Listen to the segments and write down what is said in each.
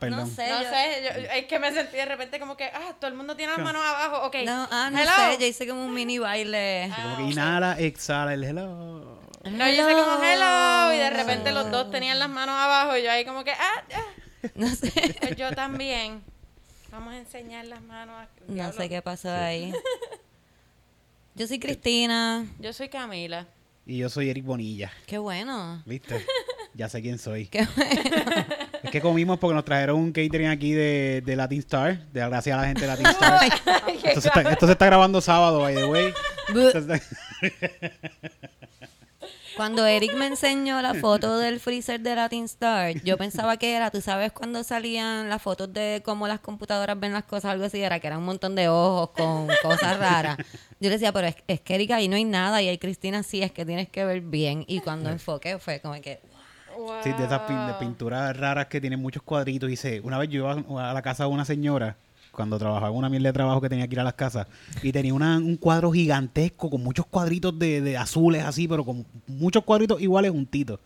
Ah, perdón. No sé. No yo- sé, yo- es que me sentí de repente como que, ah, todo el mundo tiene las manos abajo, ok. No, ah, no Hello. sé, yo hice como un mini baile. Como que Ah, inhala, exhala el hello. No, yo hice como hello y de repente los dos tenían las manos abajo y yo ahí como que, ah, ah. No sé. Pues yo también. Vamos a enseñar las manos. a- No sé qué pasó ahí. Yo soy Cristina. Yo soy Camila. Y yo soy Eric Bonilla, Qué bueno. ¿viste? Ya sé quién soy. Qué bueno. Es que comimos porque nos trajeron un catering aquí de, de Latin Star. De gracias a la gente de Latin Star. esto, se está, esto se está grabando sábado, by the way. Cuando Eric me enseñó la foto del freezer de Latin Star, yo pensaba que era, tú sabes, cuando salían las fotos de cómo las computadoras ven las cosas, algo así, era que era un montón de ojos con cosas raras. Yo le decía, pero es, es que Erika ahí no hay nada y ahí Cristina sí, es que tienes que ver bien. Y cuando enfoqué fue como que, Sí, de esas pin- de pinturas raras que tienen muchos cuadritos. Y sé, una vez yo iba a la casa de una señora, cuando trabajaba una mierda de trabajo que tenía que ir a las casas, y tenía una- un cuadro gigantesco con muchos cuadritos de, de azules así, pero con muchos cuadritos iguales juntitos.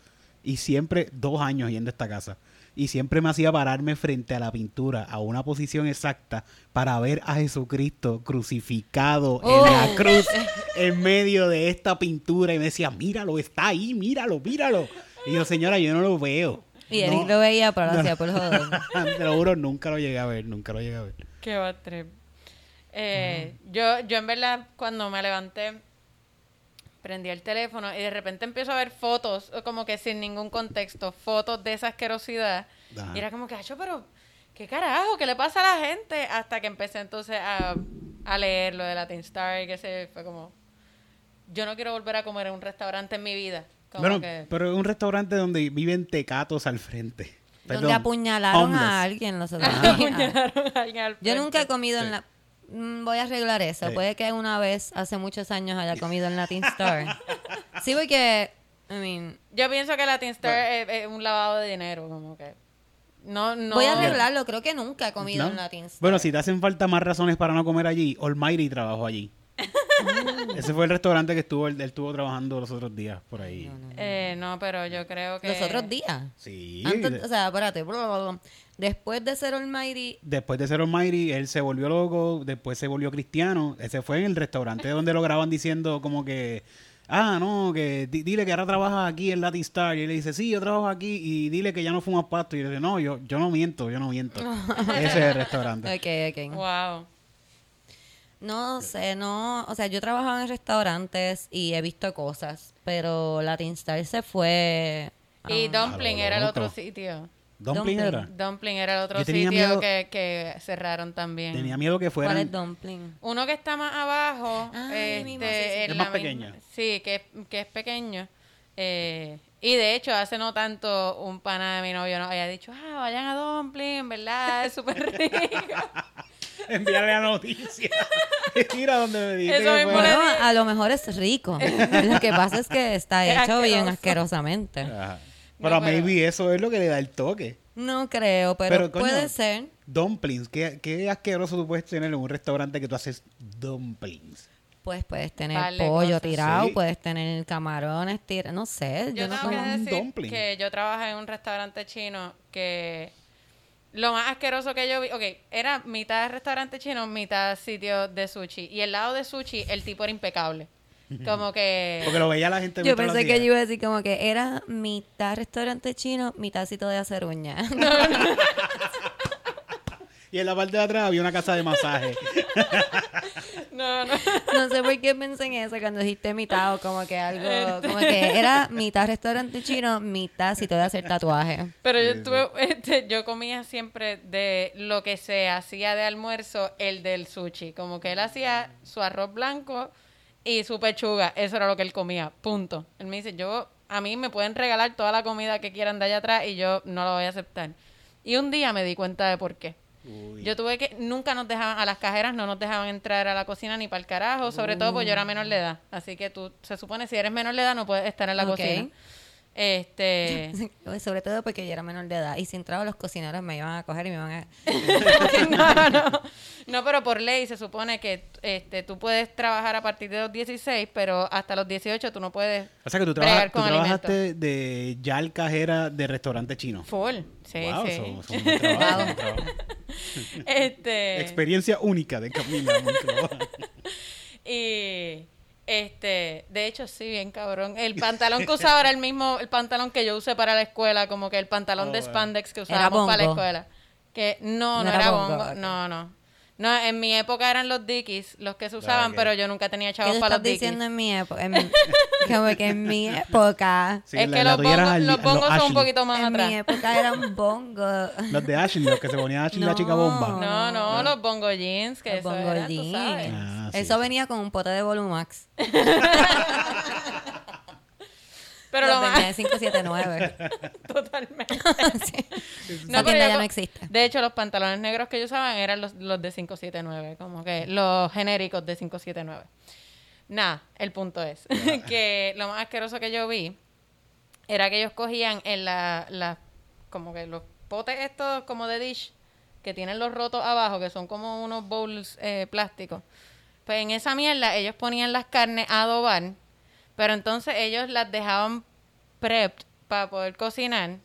Y siempre, dos años yendo a esta casa. Y siempre me hacía pararme frente a la pintura, a una posición exacta, para ver a Jesucristo crucificado Oh. en la cruz, en medio de esta pintura. Y me decía, míralo, está ahí, míralo, míralo. Y yo, señora, yo no lo veo. y Eric No, lo veía, pero lo hacía por joder. Te lo juro, nunca lo llegué a ver, nunca lo llegué a ver. Qué va. Eh, yo, yo en verdad, cuando me levanté, prendí el teléfono y de repente empiezo a ver fotos, como que sin ningún contexto, fotos de esa asquerosidad. Y era como que, "Acho, pero, ¿qué carajo? ¿Qué le pasa a la gente? Hasta que empecé entonces a, a leer lo de Latin Star y que se fue como, yo no quiero volver a comer en un restaurante en mi vida. Como Bueno, que, pero es un restaurante donde viven tecatos al frente. Donde Perdón, apuñalaron homeless. a alguien los otros Ajá. días. a alguien al Yo nunca he comido Sí. en la... Mm, Voy a arreglar eso. Sí. Puede que una vez, hace muchos años, haya comido en Latin Star. sí, porque... I mean, Yo pienso que Latin Star es, es un lavado de dinero, como que. No, no. Voy a arreglarlo. Creo que nunca he comido ¿No? en Latin Star. Bueno, si te hacen falta más razones para no comer allí, Almighty trabajó allí. Ese fue el restaurante que estuvo, él, él estuvo trabajando los otros días por ahí. Eh, no, pero yo creo que. Los otros días. Sí. Antes- o sea, espérate. bla, bla, bla. Después de ser Almighty... Después de ser Almighty, él se volvió loco, después se volvió cristiano. Ese fue en el restaurante donde lo graban diciendo como que, ah, no, que di- dile que ahora trabajas aquí en Latin Star. Y él le dice, sí, yo trabajo aquí y dile que ya no fumas pasto. Y él dice, no, yo, yo no miento, yo no miento. Ese es el restaurante. Ok, ok. Wow. No sé, no... O sea, yo he trabajado en restaurantes y he visto cosas, pero Latin Star se fue... Y Dumpling era el otro sitio. Dumpling Dumpling. era. Dumpling era el otro sitio miedo- que, que cerraron también. Tenía miedo que ¿Cuál es. Dumpling? Uno que está más abajo. Ay, este, Es la más misma- pequeño. Sí, que, es- que es pequeño. Eh, y de hecho, hace no tanto, un pana de mi novio nos había dicho, ah, vayan a Dumpling, en verdad, es súper rico. Enviarle la noticia. Mira donde me dijiste Eso que mismo le a lo mejor es rico. Lo que pasa es que está Es hecho bien asqueroso. asquerosamente. Ajá. No, Pero pero- maybe eso es lo que le da el toque. No creo, pero, Pero, coño, puede ser. Dumplings. ¿Qué, qué asqueroso tú puedes tener en un restaurante que tú haces dumplings. Pues puedes tener pollo cosas. tirado, Sí. puedes tener camarones tirados, no sé. Yo, Yo no tengo que como. un decir dumpling. que yo trabajé en un restaurante chino que lo más asqueroso que yo vi, ok, era mitad restaurante chino, mitad sitio de sushi. Y el lado de sushi, el tipo era impecable. Como que... Porque lo veía la gente Yo pensé que yo iba a decir como que era mitad restaurante chino, mitad sitio de hacer uñas. Y en la parte de atrás había una casa de masaje. No, no. no sé por qué pensé en eso cuando dijiste mitad o como que algo, como que era mitad restaurante chino, mitad sitio de hacer tatuaje. Pero yo tuve, este, yo comía siempre de lo que se hacía de almuerzo, el del sushi. Como que él hacía su arroz blanco y su pechuga. Eso era lo que él comía. Punto. Él me dice, yo, a mí me pueden regalar toda la comida que quieran de allá atrás y yo no la voy a aceptar. Y un día me di cuenta de por qué. Uy. Yo tuve que, nunca nos dejaban, a las cajeras no nos dejaban entrar a la cocina ni para el carajo, sobre todo porque yo era menor de edad. Así que tú, se supone, si eres menor de edad no puedes estar en la cocina. Este. Sobre todo porque yo era menor de edad y si entraba los cocineros me iban a coger y me iban a... no, no. No, pero por ley se supone que este, tú puedes trabajar a partir de los 16, pero hasta los 18 tú no puedes. O sea que tú, bregar trabajas, tú con trabajaste de ya el cajera de restaurante chino. Full. Sí, Wow, sí. son- son buen trabajo, un buen trabajo. este. Experiencia única de Camila. Y este, de hecho sí, bien cabrón. El pantalón que usaba era el mismo, el pantalón que yo usé para la escuela, como que el pantalón Oh, de spandex que ¿Era usábamos para la escuela. Que no, no, No era, era bongo, bongo, ok. no, no. No, en mi época eran los Dickies los que se usaban, pero yo nunca tenía ¿Qué chavos para estás los Dickies. diciendo en mi época? En como que en mi época... Sí, es la- que la los bongos, al- los bongos son un poquito más En atrás. mi época era un bongo. Los de Ashley, los que se ponía Ashley la chica bomba. No, no, los bongo jeans, que Los eso bongo era, tú jeans. sabes. Ah, sí, Eso sí. venía con un pote de Volumax. Pero Los lo más, de 579. totalmente. Sí. No, Esa tienda ya no existe. De hecho, los pantalones negros que yo usaba eran los, los de 579, como que los genéricos de 579. Nada, el punto es que lo más asqueroso que yo vi era que ellos cogían en la, la como que los potes estos como de dish que tienen los rotos abajo, que son como unos bowls eh, plásticos. Pues en esa mierda ellos ponían las carnes a adobar, pero entonces ellos las dejaban prepped para poder cocinar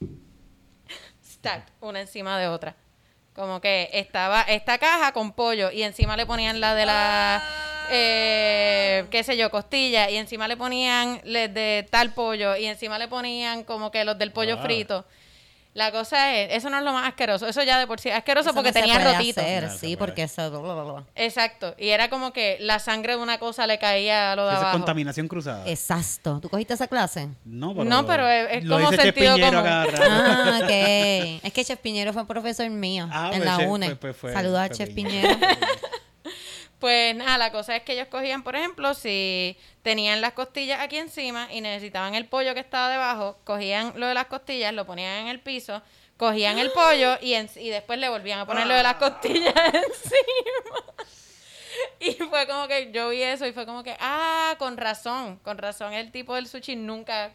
stacked una encima de otra. Como que estaba esta caja con pollo y encima le ponían la de la, eh, qué sé yo, costilla y encima le ponían le de tal pollo y encima le ponían como que los del pollo Ah. frito. La cosa es, eso no es lo más asqueroso, eso ya de por sí es asqueroso Eso porque no tenía rotito. hacer, No, se sí, porque eso... Exacto, y era como que la sangre de una cosa le caía a lo de Esa es abajo. contaminación cruzada. Exacto. ¿Tú cogiste esa clase? No, pero, No, pero es- es lo como dice sentido común. Ah, ok. Es que Chef Piñero fue profesor mío Ah, en pues la UNE. pues- pues fue- Saludos a Chef Piñero. Piñero. Pues nada, la cosa es que ellos cogían, por ejemplo, si tenían las costillas aquí encima y necesitaban el pollo que estaba debajo, cogían lo de las costillas, lo ponían en el piso, cogían el pollo y, en- y después le volvían a poner lo de las costillas encima. Y fue como que yo vi eso y fue como que, ah, con razón, con razón, el tipo del sushi nunca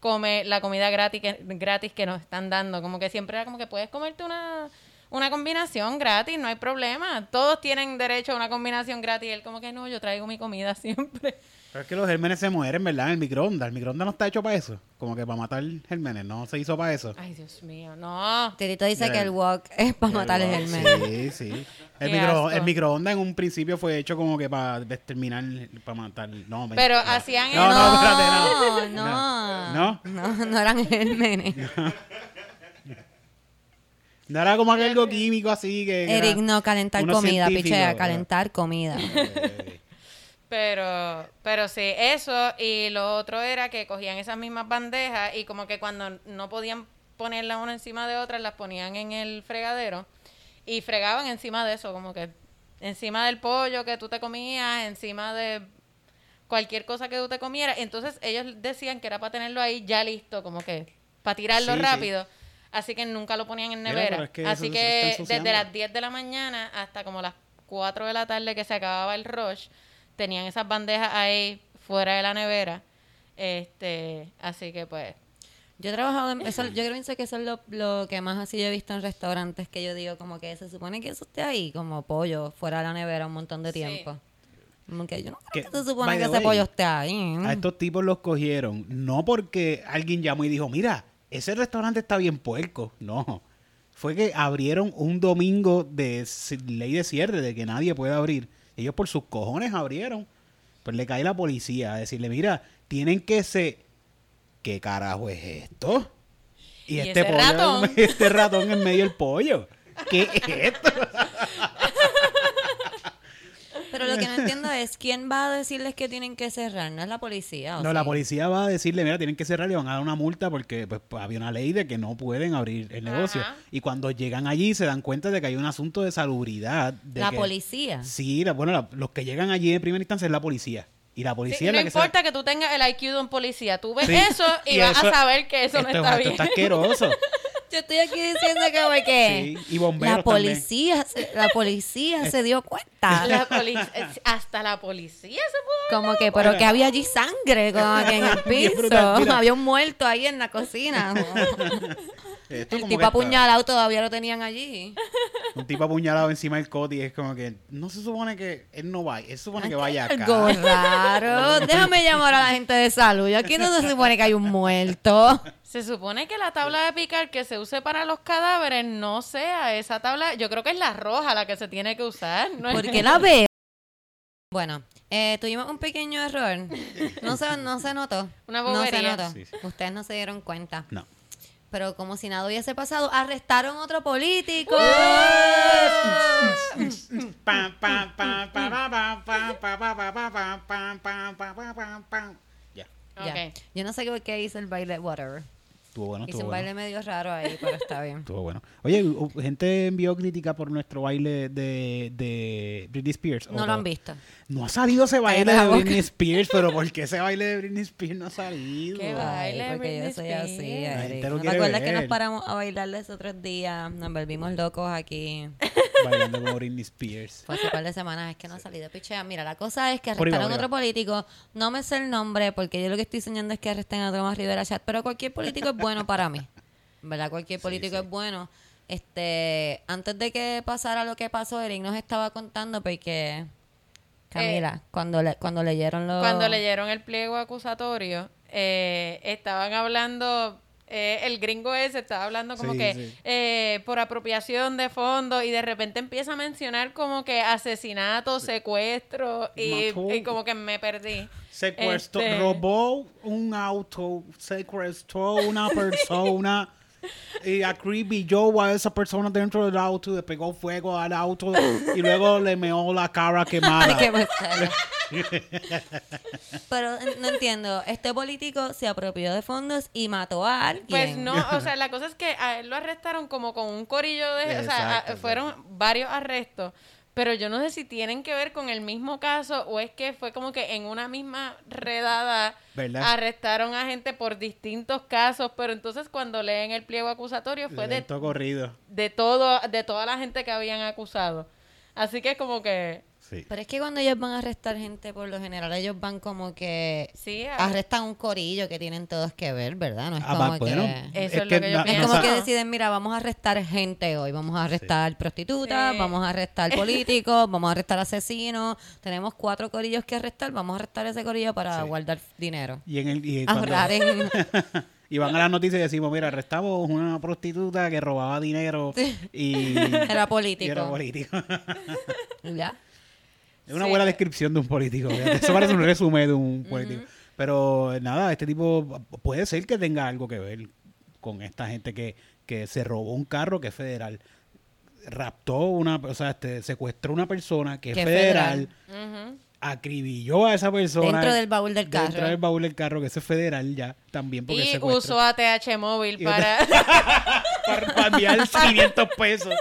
come la comida gratis que, gratis que nos están dando. Como que siempre era como que puedes comerte una, una combinación gratis, no hay problema. Todos tienen derecho a una combinación gratis. Y él como que no, yo traigo mi comida siempre. Pero es que los gérmenes se mueren, ¿verdad? En el microondas. El microondas no está hecho para eso. Como que para matar gérmenes. No se hizo para eso. Ay, Dios mío, no. Titito dice que el wok es para matar el germen. Sí, sí. El, micro, el microondas en un principio fue hecho como que para exterminar, para matar. No, me- Pero no. hacían No, eso. no, espérate, no. no. No. No, no eran gérmenes. No era como algo químico así que. que Eric, no, calentar comida, pichea, ¿verdad? calentar comida. Eh, Pero, pero sí, eso. Y lo otro era que cogían esas mismas bandejas y como que cuando no podían ponerlas una encima de otra, las ponían en el fregadero y fregaban encima de eso, como que encima del pollo que tú te comías, encima de cualquier cosa que tú te comieras. Entonces ellos decían que era para tenerlo ahí ya listo, como que para tirarlo Sí, sí. Así que nunca lo ponían en nevera. es que Así que desde las 10 de la mañana hasta como las 4 de la tarde que se acababa el rush, tenían esas bandejas ahí fuera de la nevera. Este, así que pues, Yo he trabajado en eso, yo pienso que eso es lo, lo que más así yo he visto en restaurantes que yo digo como que se supone que eso esté ahí como pollo fuera de la nevera un montón de Sí. tiempo. Como que yo no Que, creo que se supone que ese way, pollo esté ahí. A estos tipos los cogieron, no porque alguien llamó y dijo, mira, ese restaurante está bien puerco. No. Fue que abrieron un domingo de ley de cierre, de que nadie puede abrir. Ellos por sus cojones abrieron. Pues le cae la policía a decirle, mira, tienen que se... ¿Qué carajo es esto? Y, ¿Y este pollo, ratón? este ratón en medio del pollo. ¿Qué es esto? Pero lo que no entiendo es quién va a decirles que tienen que cerrar, no es la policía. ¿o No, sí? la policía va a decirle, mira, tienen que cerrar y van a dar una multa porque pues, había una ley de que no pueden abrir el negocio. Ajá. Y cuando llegan allí se dan cuenta de que hay un asunto de salubridad. de La que- policía. Sí, la- bueno, la- los que llegan allí en primera instancia es la policía. Y la sí, policía y es no la que se- importa que tú tengas el IQ de un policía, tú ves Sí. eso y, vas eso- a saber que eso no esto, está esto bien. está asqueroso. Yo estoy aquí diciendo que porque Sí, y bomberos la policía, se, la policía se dio cuenta. La poli- hasta la policía se pudo Como que, pero que había allí sangre como que en el piso. brutal. Había un muerto ahí en la cocina. Esto El como tipo está- apuñalado todavía lo tenían allí. Un tipo apuñalado encima del coti y es como que no se supone que él no vaya, él se supone que vaya acá. Algo raro. Déjame llamar a la gente de salud. Aquí no se supone que hay un muerto. Se supone que la tabla de picar que se use para los cadáveres no sea esa tabla. Yo creo que es la roja la que se tiene que usar. ¿no? es- ¿Por qué la ve? Bueno, eh, tuvimos un pequeño error. No se, no se notó. Una bobería. No se notó. Ustedes no se dieron cuenta. No. Pero como si nada hubiese pasado, arrestaron otro político. Uh. Ya. Okay. Yo no sé qué hizo el baile, whatever estuvo bueno, Hice estuvo un baile medio raro ahí, pero está bien. Estuvo bueno. Oye, gente envió crítica por nuestro baile de, de Britney Spears. ¿o No lo han visto. No ha salido ese baile de. Britney Spears, pero ¿por qué ese baile de Britney Spears no ha salido? Qué Baile Ay, porque yo soy así, Eric. ¿No te acuerdas que nos ver. paramos a bailar los otros días? Nos volvimos locos aquí. Bailando con Britney Spears. Fue hace un par de semanas, es que no ha salido pichea. Mira, la cosa es que arrestaron a otro político. No me sé el nombre porque yo lo que estoy enseñando es que arresten a Tomás Rivera Chat. Pero cualquier político es bueno para mí. ¿Verdad? Cualquier político es bueno. Este, antes de que pasara lo que pasó, Eric nos estaba contando porque... Camila, cuando, le, cuando leyeron los... Cuando leyeron el pliego acusatorio, eh, estaban hablando, eh, el gringo ese estaba hablando como Sí, que sí. eh, por apropiación de fondos y de repente empieza a mencionar como que asesinato, secuestro y, como que me perdí. Secuestró, Este- robó un auto, secuestró una persona y acribilló a esa persona dentro del auto, le pegó fuego al auto y luego le meó la cara quemada. Ay, qué pesado. Pero no entiendo. Este político se apropió de fondos y mató a alguien. Pues no, o sea, la cosa es que a él lo arrestaron como con un corillo de... o sea, a- fueron varios arrestos, pero yo no sé si tienen que ver con el mismo caso o es que fue como que en una misma redada ¿Verdad? arrestaron a gente por distintos casos, pero entonces cuando leen el pliego acusatorio fue de, corrido. de todo, de toda la gente que habían acusado. Así que como que... Sí. Pero es que cuando ellos van a arrestar gente, por lo general, ellos van como que Sí, a- arrestan un corillo que tienen todos que ver, ¿verdad? No es Ah, como va, bueno, que... Eso es lo que yo na- Es como no que deciden, mira, vamos a arrestar gente hoy, vamos a arrestar prostitutas, Sí. vamos a arrestar políticos, vamos a arrestar asesinos, tenemos cuatro corillos que arrestar, vamos a arrestar ese corillo para Sí. guardar dinero. Y, en el, y, cuando- Ahorrar en... y van a las noticias y decimos, mira, arrestamos una prostituta que robaba dinero y Era y político. era político. ¿Ya? Es una Sí. buena descripción de un político. Eso parece un resumen de un político. Pero nada, este tipo puede ser que tenga algo que ver con esta gente que, que se robó un carro que es federal. Raptó una, o sea, este, secuestró una persona que es federal, acribilló a esa persona. Dentro del baúl del Dentro carro. del baúl del carro, que eso es federal ya, también porque Y secuestro. usó ATH móvil para, para enviar 500 pesos.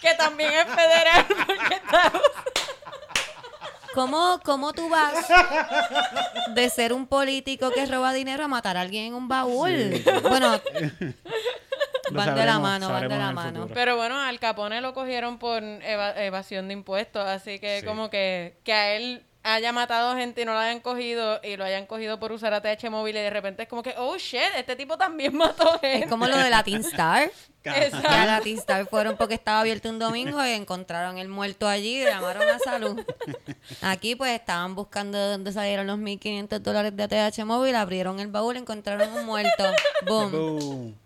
que también es federal porque está ¿Cómo, ¿Cómo tú vas de ser un político que roba dinero a matar a alguien en un baúl? Bueno, Lo van de la mano, van de la mano. futuro. Pero bueno, al Capone lo cogieron por eva- evasión de impuestos, así que Sí. como que, que a él haya matado gente y no lo hayan cogido y lo hayan cogido por usar ATH móvil y de repente es como que, oh shit, este tipo también mató gente. es como lo de Latin Star. Exacto. Que a Latin Star fueron porque estaba abierto un domingo y encontraron el muerto allí y llamaron a salud. Aquí pues estaban buscando de dónde salieron los 1.500 dólares de ATH móvil, abrieron el baúl, encontraron un muerto. Boom. Boom.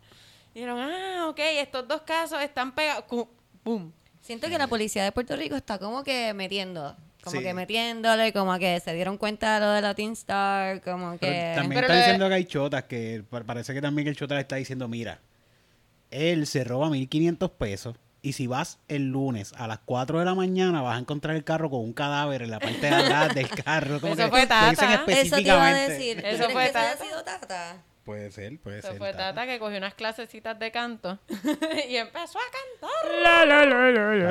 Dijeron, ah, ok, estos dos casos están pegados. Boom. Siento que la policía de Puerto Rico está como que metiendo, como Sí. que metiéndole, como que se dieron cuenta de lo de Latin Star, como Pero que... también Pero está diciendo que hay chotas, que pa- parece que también el chota le está diciendo, mira, él se roba 1.500 pesos y si vas el lunes a las 4 de la mañana vas a encontrar el carro con un cadáver en la parte de atrás del carro. Como Eso que fue Tata. dicen Eso te iba a específicamente. decir. Eso ¿Tú crees fue que eso haya Tata. sido Tata? Puede ser, puede Eso ser. fue Tata. Tata que cogió unas clasecitas de canto y empezó a cantar.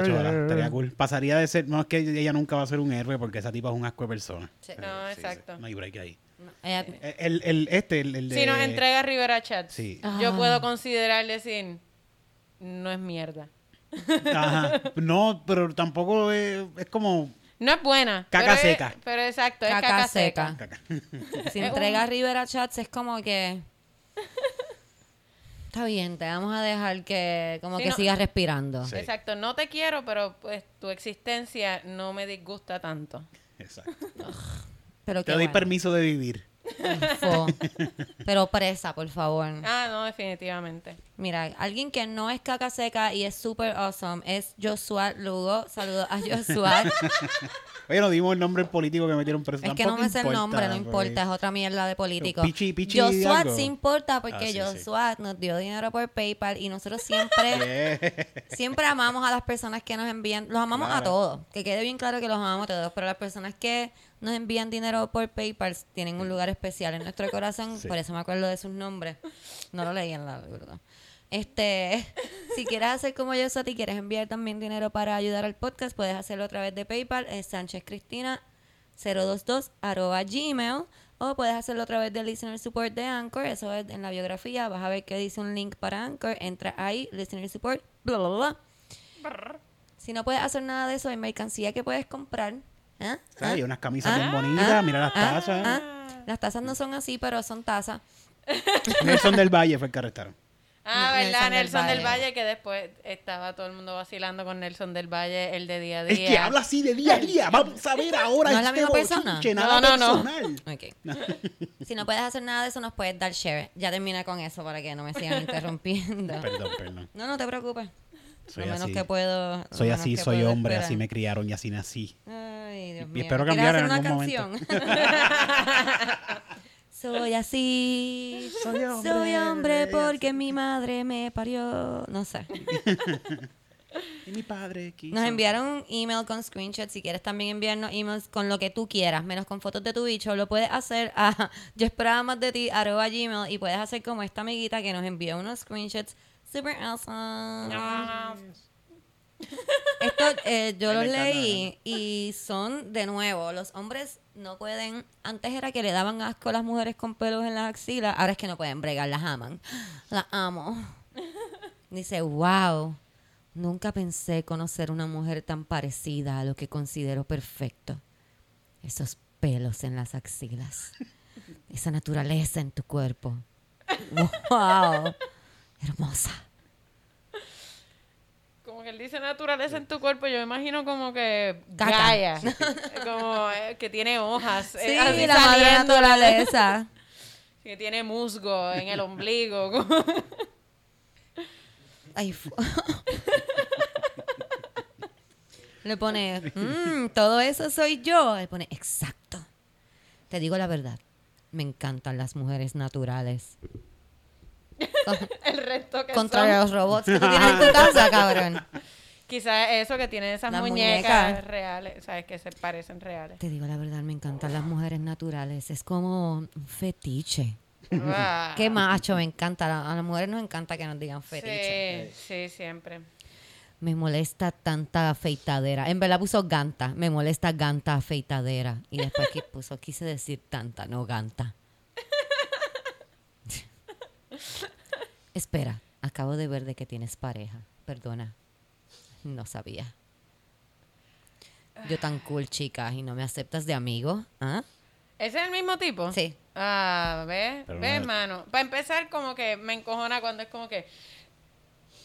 Tacho, ¿verdad? Estaría cool. Pasaría de ser, no es que ella nunca va a ser un héroe porque esa tipa es un asco de persona. Sí. No, Sí, sí. exacto. No hay break ahí. Ella- El, el, este, el, el de... Si nos entrega Rivera Chat, Sí. yo Ah. puedo considerar decir, no es mierda. Ajá. No, pero tampoco es, es como No es buena. Caca pero es- seca. pero exacto, es Caca seca. seca. caca. Si entrega un- Rivera Chats es como que... Está bien, te vamos a dejar que como Sí, que no. sigas respirando. Sí. Exacto, no te quiero, pero pues tu existencia no me disgusta tanto. Exacto. Pero Te doy bueno. permiso de vivir. Info. Pero presa, por favor. Ah, no, definitivamente. Mira, alguien que no es caca seca y es super awesome es Joshua Lugo. Saludos a Joshua. Oye, no dimos el nombre del político que metieron preso. es que no me sé el nombre, no importa, es otra mierda de político. Pichi- Pichi Joshua sí importa porque Ah, sí, sí. Joshua nos dio dinero por PayPal y nosotros siempre, Yeah. siempre amamos a las personas que nos envían, los amamos a todos, que quede bien claro que los amamos a todos, pero las personas que nos envían dinero por PayPal tienen un lugar especial en nuestro corazón, Sí. por eso me acuerdo de sus nombres. No lo leí en la verdad. Este, si quieres hacer como yo y quieres enviar también dinero para ayudar al podcast, puedes hacerlo a través de PayPal, es Sánchez Cristina 022 arroba gmail o puedes hacerlo a través del listener support de Anchor, eso es en la biografía, vas a ver que dice un link para Anchor, entra ahí, listener support, bla bla bla. Si no puedes hacer nada de eso, hay mercancía que puedes comprar. ¿Ah? Sea, Hay unas camisas Ah, bien bonitas, ah, mira las ah, tazas. ah. Las tazas no son así, pero son tazas. Nelson del Valle fue el que arrestaron. Ah, Nelson ¿verdad? del Nelson del Valle. Valle, que después estaba todo el mundo vacilando con Nelson del Valle, el de día a Es día. que habla así de día a día. Vamos a ver ahora ¿No es la este misma persona? No, nada no, no. personal. Ok. si no puedes hacer nada de eso, nos puedes dar share. Ya termina con eso para que no me sigan interrumpiendo. Perdón, perdón. No, no te preocupes. Soy lo menos así. que puedo. Soy así, soy hombre, esperar. así me criaron y así nací. Ay, Dios Y mío. espero ¿Quieres cambiar hacer en una algún momento. canción? soy así. Soy hombre. Soy hombre porque mi madre me parió. No sé. Y mi padre quiso. Nos enviaron un email con screenshots. Si quieres también enviarnos emails con lo que tú quieras, menos con fotos de tu bicho, lo puedes hacer a yo esperaba más de ti arroba gmail y puedes hacer como esta amiguita que nos envió unos screenshots super awesome. Ah, Esto eh, yo los leí y son de nuevo, los hombres no pueden, antes era que le daban asco a las mujeres con pelos en las axilas, ahora es que no pueden bregar, las aman. Las amo. Dice, wow, nunca pensé conocer una mujer tan parecida a lo que considero perfecto. Esos pelos en las axilas, esa naturaleza en tu cuerpo. Wow, hermosa. Que él dice naturaleza en tu cuerpo, yo me imagino como que Caca. Gaia. como eh, que tiene hojas. eh, Sí, así la madre naturaleza. Que tiene musgo en el ombligo. como- Ay, fu- Le pone, "Mm, todo eso soy yo. Le pone, exacto. Te digo la verdad. Me encantan las mujeres naturales. el resto que Contra son. los robots que tú tienes en tu casa, cabrón. Quizás eso que tienen esas Las muñecas, muñecas. reales, ¿sabes? Que se parecen reales. Te digo la verdad, me encantan las mujeres naturales. Es como un fetiche. Ah. Qué macho, me encanta. A las mujeres nos encanta que nos digan fetiche. Sí, sí, siempre. Me molesta tanta afeitadera. En verdad puso ganta. Me molesta ganta afeitadera. Y después que puso, quise decir tanta, no ganta. Espera, acabo de ver de que tienes pareja. Perdona. No sabía. Yo tan cool, chica, y no me aceptas de amigo. ¿Ah? ¿Ese es el mismo tipo? Sí. Ah, ¿ves? Pero ¿Ves, no- mano? Para empezar, como que me encojona cuando es como que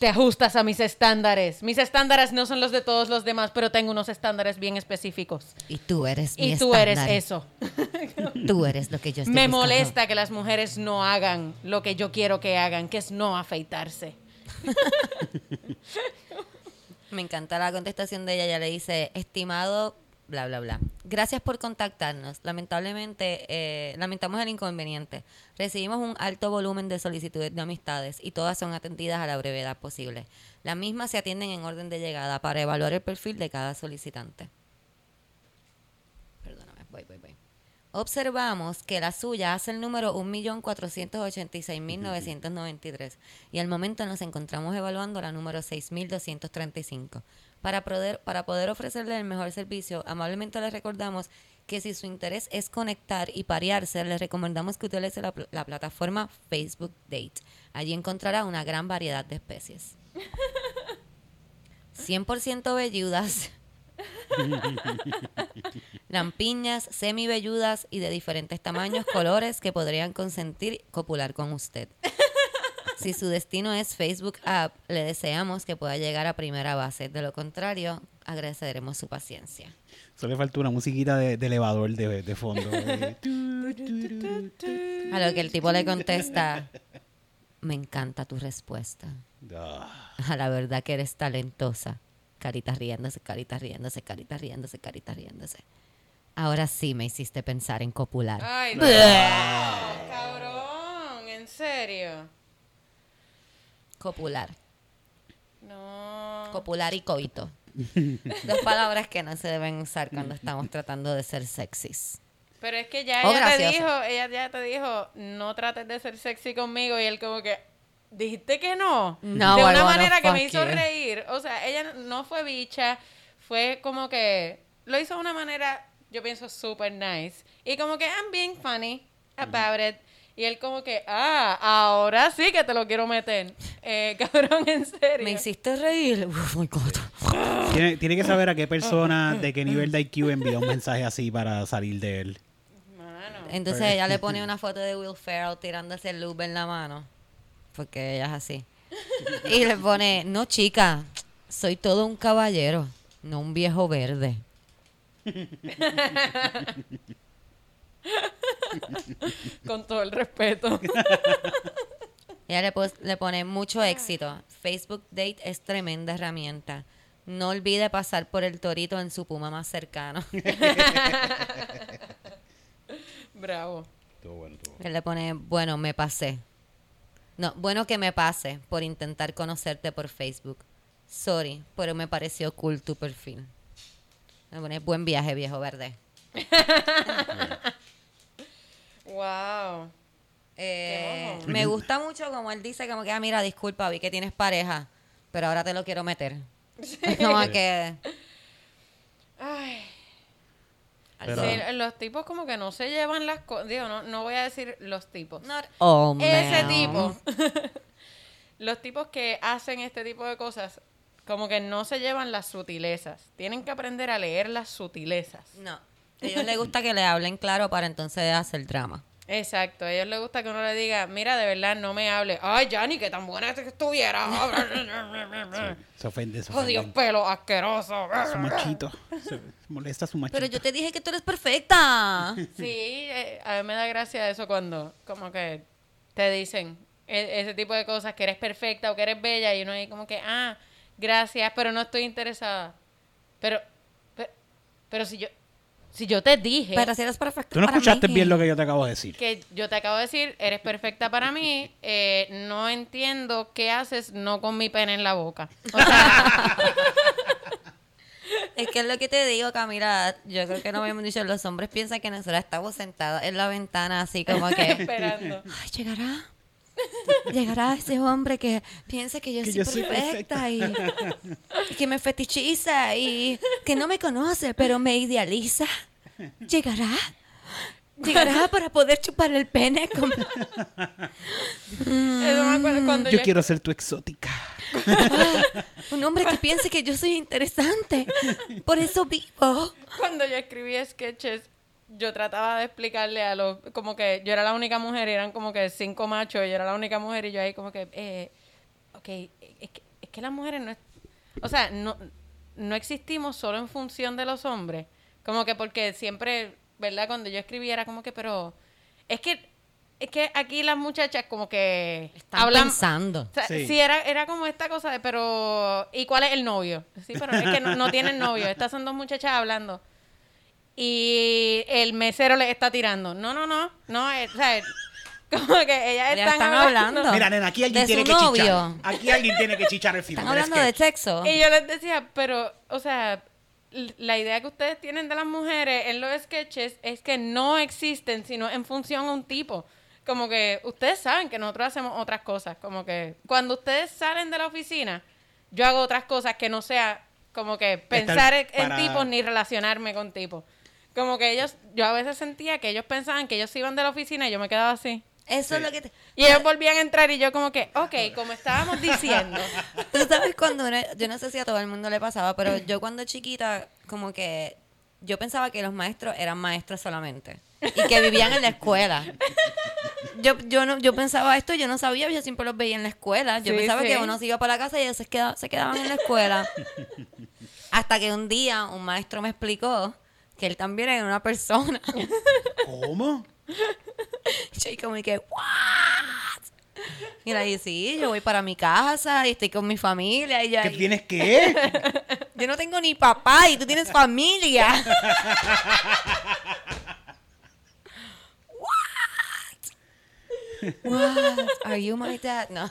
te ajustas a mis estándares. Mis estándares no son los de todos los demás, pero tengo unos estándares bien específicos. Y tú eres mi Y tú eres eso. Tú eres lo que yo estoy Me buscando. molesta que las mujeres no hagan lo que yo quiero que hagan, que es no afeitarse. Me encanta la contestación de ella. Ella le dice, estimado, bla, bla, bla. Gracias por contactarnos. Lamentablemente, eh, lamentamos el inconveniente. Recibimos un alto volumen de solicitudes de amistades y todas son atendidas a la brevedad posible. Las mismas se atienden en orden de llegada para evaluar el perfil de cada solicitante. Perdóname, voy, voy, voy. Observamos que la suya hace el número 1.486.993 y al momento nos encontramos evaluando la número 6.235. Para poder, para poder ofrecerle el mejor servicio, amablemente le recordamos que si su interés es conectar y parearse, le recomendamos que utilice la, la plataforma Facebook Date. Allí encontrará una gran variedad de especies. 100% velludas, lampiñas, semivelludas y de diferentes tamaños, colores que podrían consentir copular con usted. Si su destino es Facebook App, le deseamos que pueda llegar a primera base. De lo contrario, agradeceremos su paciencia. Solo le falta una musiquita de, de elevador de, de fondo. eh. A lo que el tipo le contesta, me encanta tu respuesta. Ah. A la verdad que eres talentosa. Carita riéndose, carita riéndose, carita riéndose, carita riéndose. Ahora sí me hiciste pensar en copular. Ay, no, cabrón, en serio. Copular. No. Copular y coito. Dos palabras que no se deben usar cuando estamos tratando de ser sexys. Pero es que ya ella te dijo, ella ya te dijo, no trates de ser sexy conmigo y él como que dijiste que no. No, de una manera que me hizo you. reír. O sea, ella no fue bicha, fue como que lo hizo de una manera, yo pienso, super nice. Y como que I'm being funny about it. Y él como que, ah, ahora sí que te lo quiero meter. Eh, cabrón, en serio. Me hiciste reír. Oh my God. Tiene, tiene que saber a qué persona, de qué nivel de IQ envía un mensaje así para salir de él. Mano. Entonces ella le pone una foto de Will Ferrell tirándose el loop en la mano. Porque ella es así. Y le pone, no chica, soy todo un caballero, no un viejo verde. Con todo el respeto. Ella le, pone mucho éxito. Facebook Date es tremenda herramienta. No olvide pasar por el torito en su puma más cercano. Bravo. Él le pone, bueno, me pasé. No, bueno que me pase por intentar conocerte por Facebook. Sorry, pero me pareció cool tu perfil. Le pone, buen viaje, viejo verde. Wow. Eh, Qué me gusta mucho como él dice, como que, ah, mira, disculpa, vi que tienes pareja, pero ahora te lo quiero meter. Es como que... Ay. Pero- Sí, los tipos como que no se llevan las cosas. Digo, no, no voy a decir los tipos. all Ese tipo. los tipos que hacen este tipo de cosas, como que no se llevan las sutilezas. Tienen que aprender a leer las sutilezas. No. A ellos les gusta que le hablen claro para entonces hacer drama. Exacto. A ellos les gusta que uno le diga, mira, de verdad, no me hable. Ay, Yanni, que tan buena que estuviera. Se ofende, se Jodidos ofende. pelos asquerosos. Su machito. Se molesta su machito. Pero yo te dije que tú eres perfecta. Sí, eh, a mí me da gracia eso cuando como que te dicen e- ese tipo de cosas, que eres perfecta o que eres bella y uno ahí como que, ah, gracias, pero no estoy interesada. Pero, pero, pero si yo, si yo te dije Pero si eres perfecta Tú no para escuchaste mí. bien lo que yo te acabo de decir. que yo te acabo de decir, eres perfecta para mí, eh, no entiendo qué haces no con mi pene en la boca. O sea, Es que es lo que te digo, Camila. Yo creo que no habíamos dicho. Los hombres piensan que nosotros estamos sentadas en la ventana así como que... esperando. Ay, llegará. Llegará ese hombre que piensa que yo Que soy yo soy perfecta y, y que me fetichiza y que no me conoce, pero me idealiza. Llegará. Llegará para poder chupar el pene. con- Eso me acuerdo cuando Yo quiero ser tu exótica. Un hombre que piense que yo soy interesante. Por eso vivo. cuando yo escribí sketches, yo trataba de explicarle a los, como que yo era la única mujer y eran como que cinco machos, y yo era la única mujer y yo ahí como que, eh, ok, es que, es que las mujeres no, es- o sea, no, no existimos solo en función de los hombres, como que porque siempre, ¿verdad? Cuando yo escribía era como que, pero, es que, es que aquí las muchachas como que Están hablan, pensando. o sea, Sí. sí, era, era como esta cosa de, pero, ¿y cuál es el novio? Sí, pero es que no, no tienen novio. Estas son dos muchachas hablando. Y el mesero le está tirando. No, no, no. No, o sea, como que ellas están, están hablando. hablando. Mira, nena, aquí alguien De tiene que chichar. Aquí alguien tiene que chichar el final. Están hablando de sexo. Y yo les decía, pero, o sea, la idea que ustedes tienen de las mujeres en los sketches es que no existen, sino en función a un tipo. Como que ustedes saben que nosotros hacemos otras cosas. Como que cuando ustedes salen de la oficina, yo hago otras cosas que no sea como que pensar en, en para- tipos ni relacionarme con tipos. Como que ellos, yo a veces sentía que ellos pensaban que ellos se iban de la oficina y yo me quedaba así. Eso es lo que te... Y ellos volvían a entrar y yo como que, ok, como estábamos diciendo. Tú sabes cuando uno- yo no sé si a todo el mundo le pasaba, pero yo cuando chiquita, como que yo pensaba que los maestros eran maestros solamente y que vivían en la escuela. Yo, yo no, yo pensaba esto, yo no sabía, yo siempre los veía en la escuela. Yo Sí, pensaba sí. que uno se iba para la casa y ellos se, queda- se quedaban en la escuela. Hasta que un día un maestro me explicó que él también era una persona. ¿Cómo? Yo y como que, ¿what? Y le dije, sí, yo voy para mi casa y estoy con mi familia. Y yo, ¿Qué tienes que? yo no tengo ni papá y tú tienes familia. What? What? Are you my dad? No.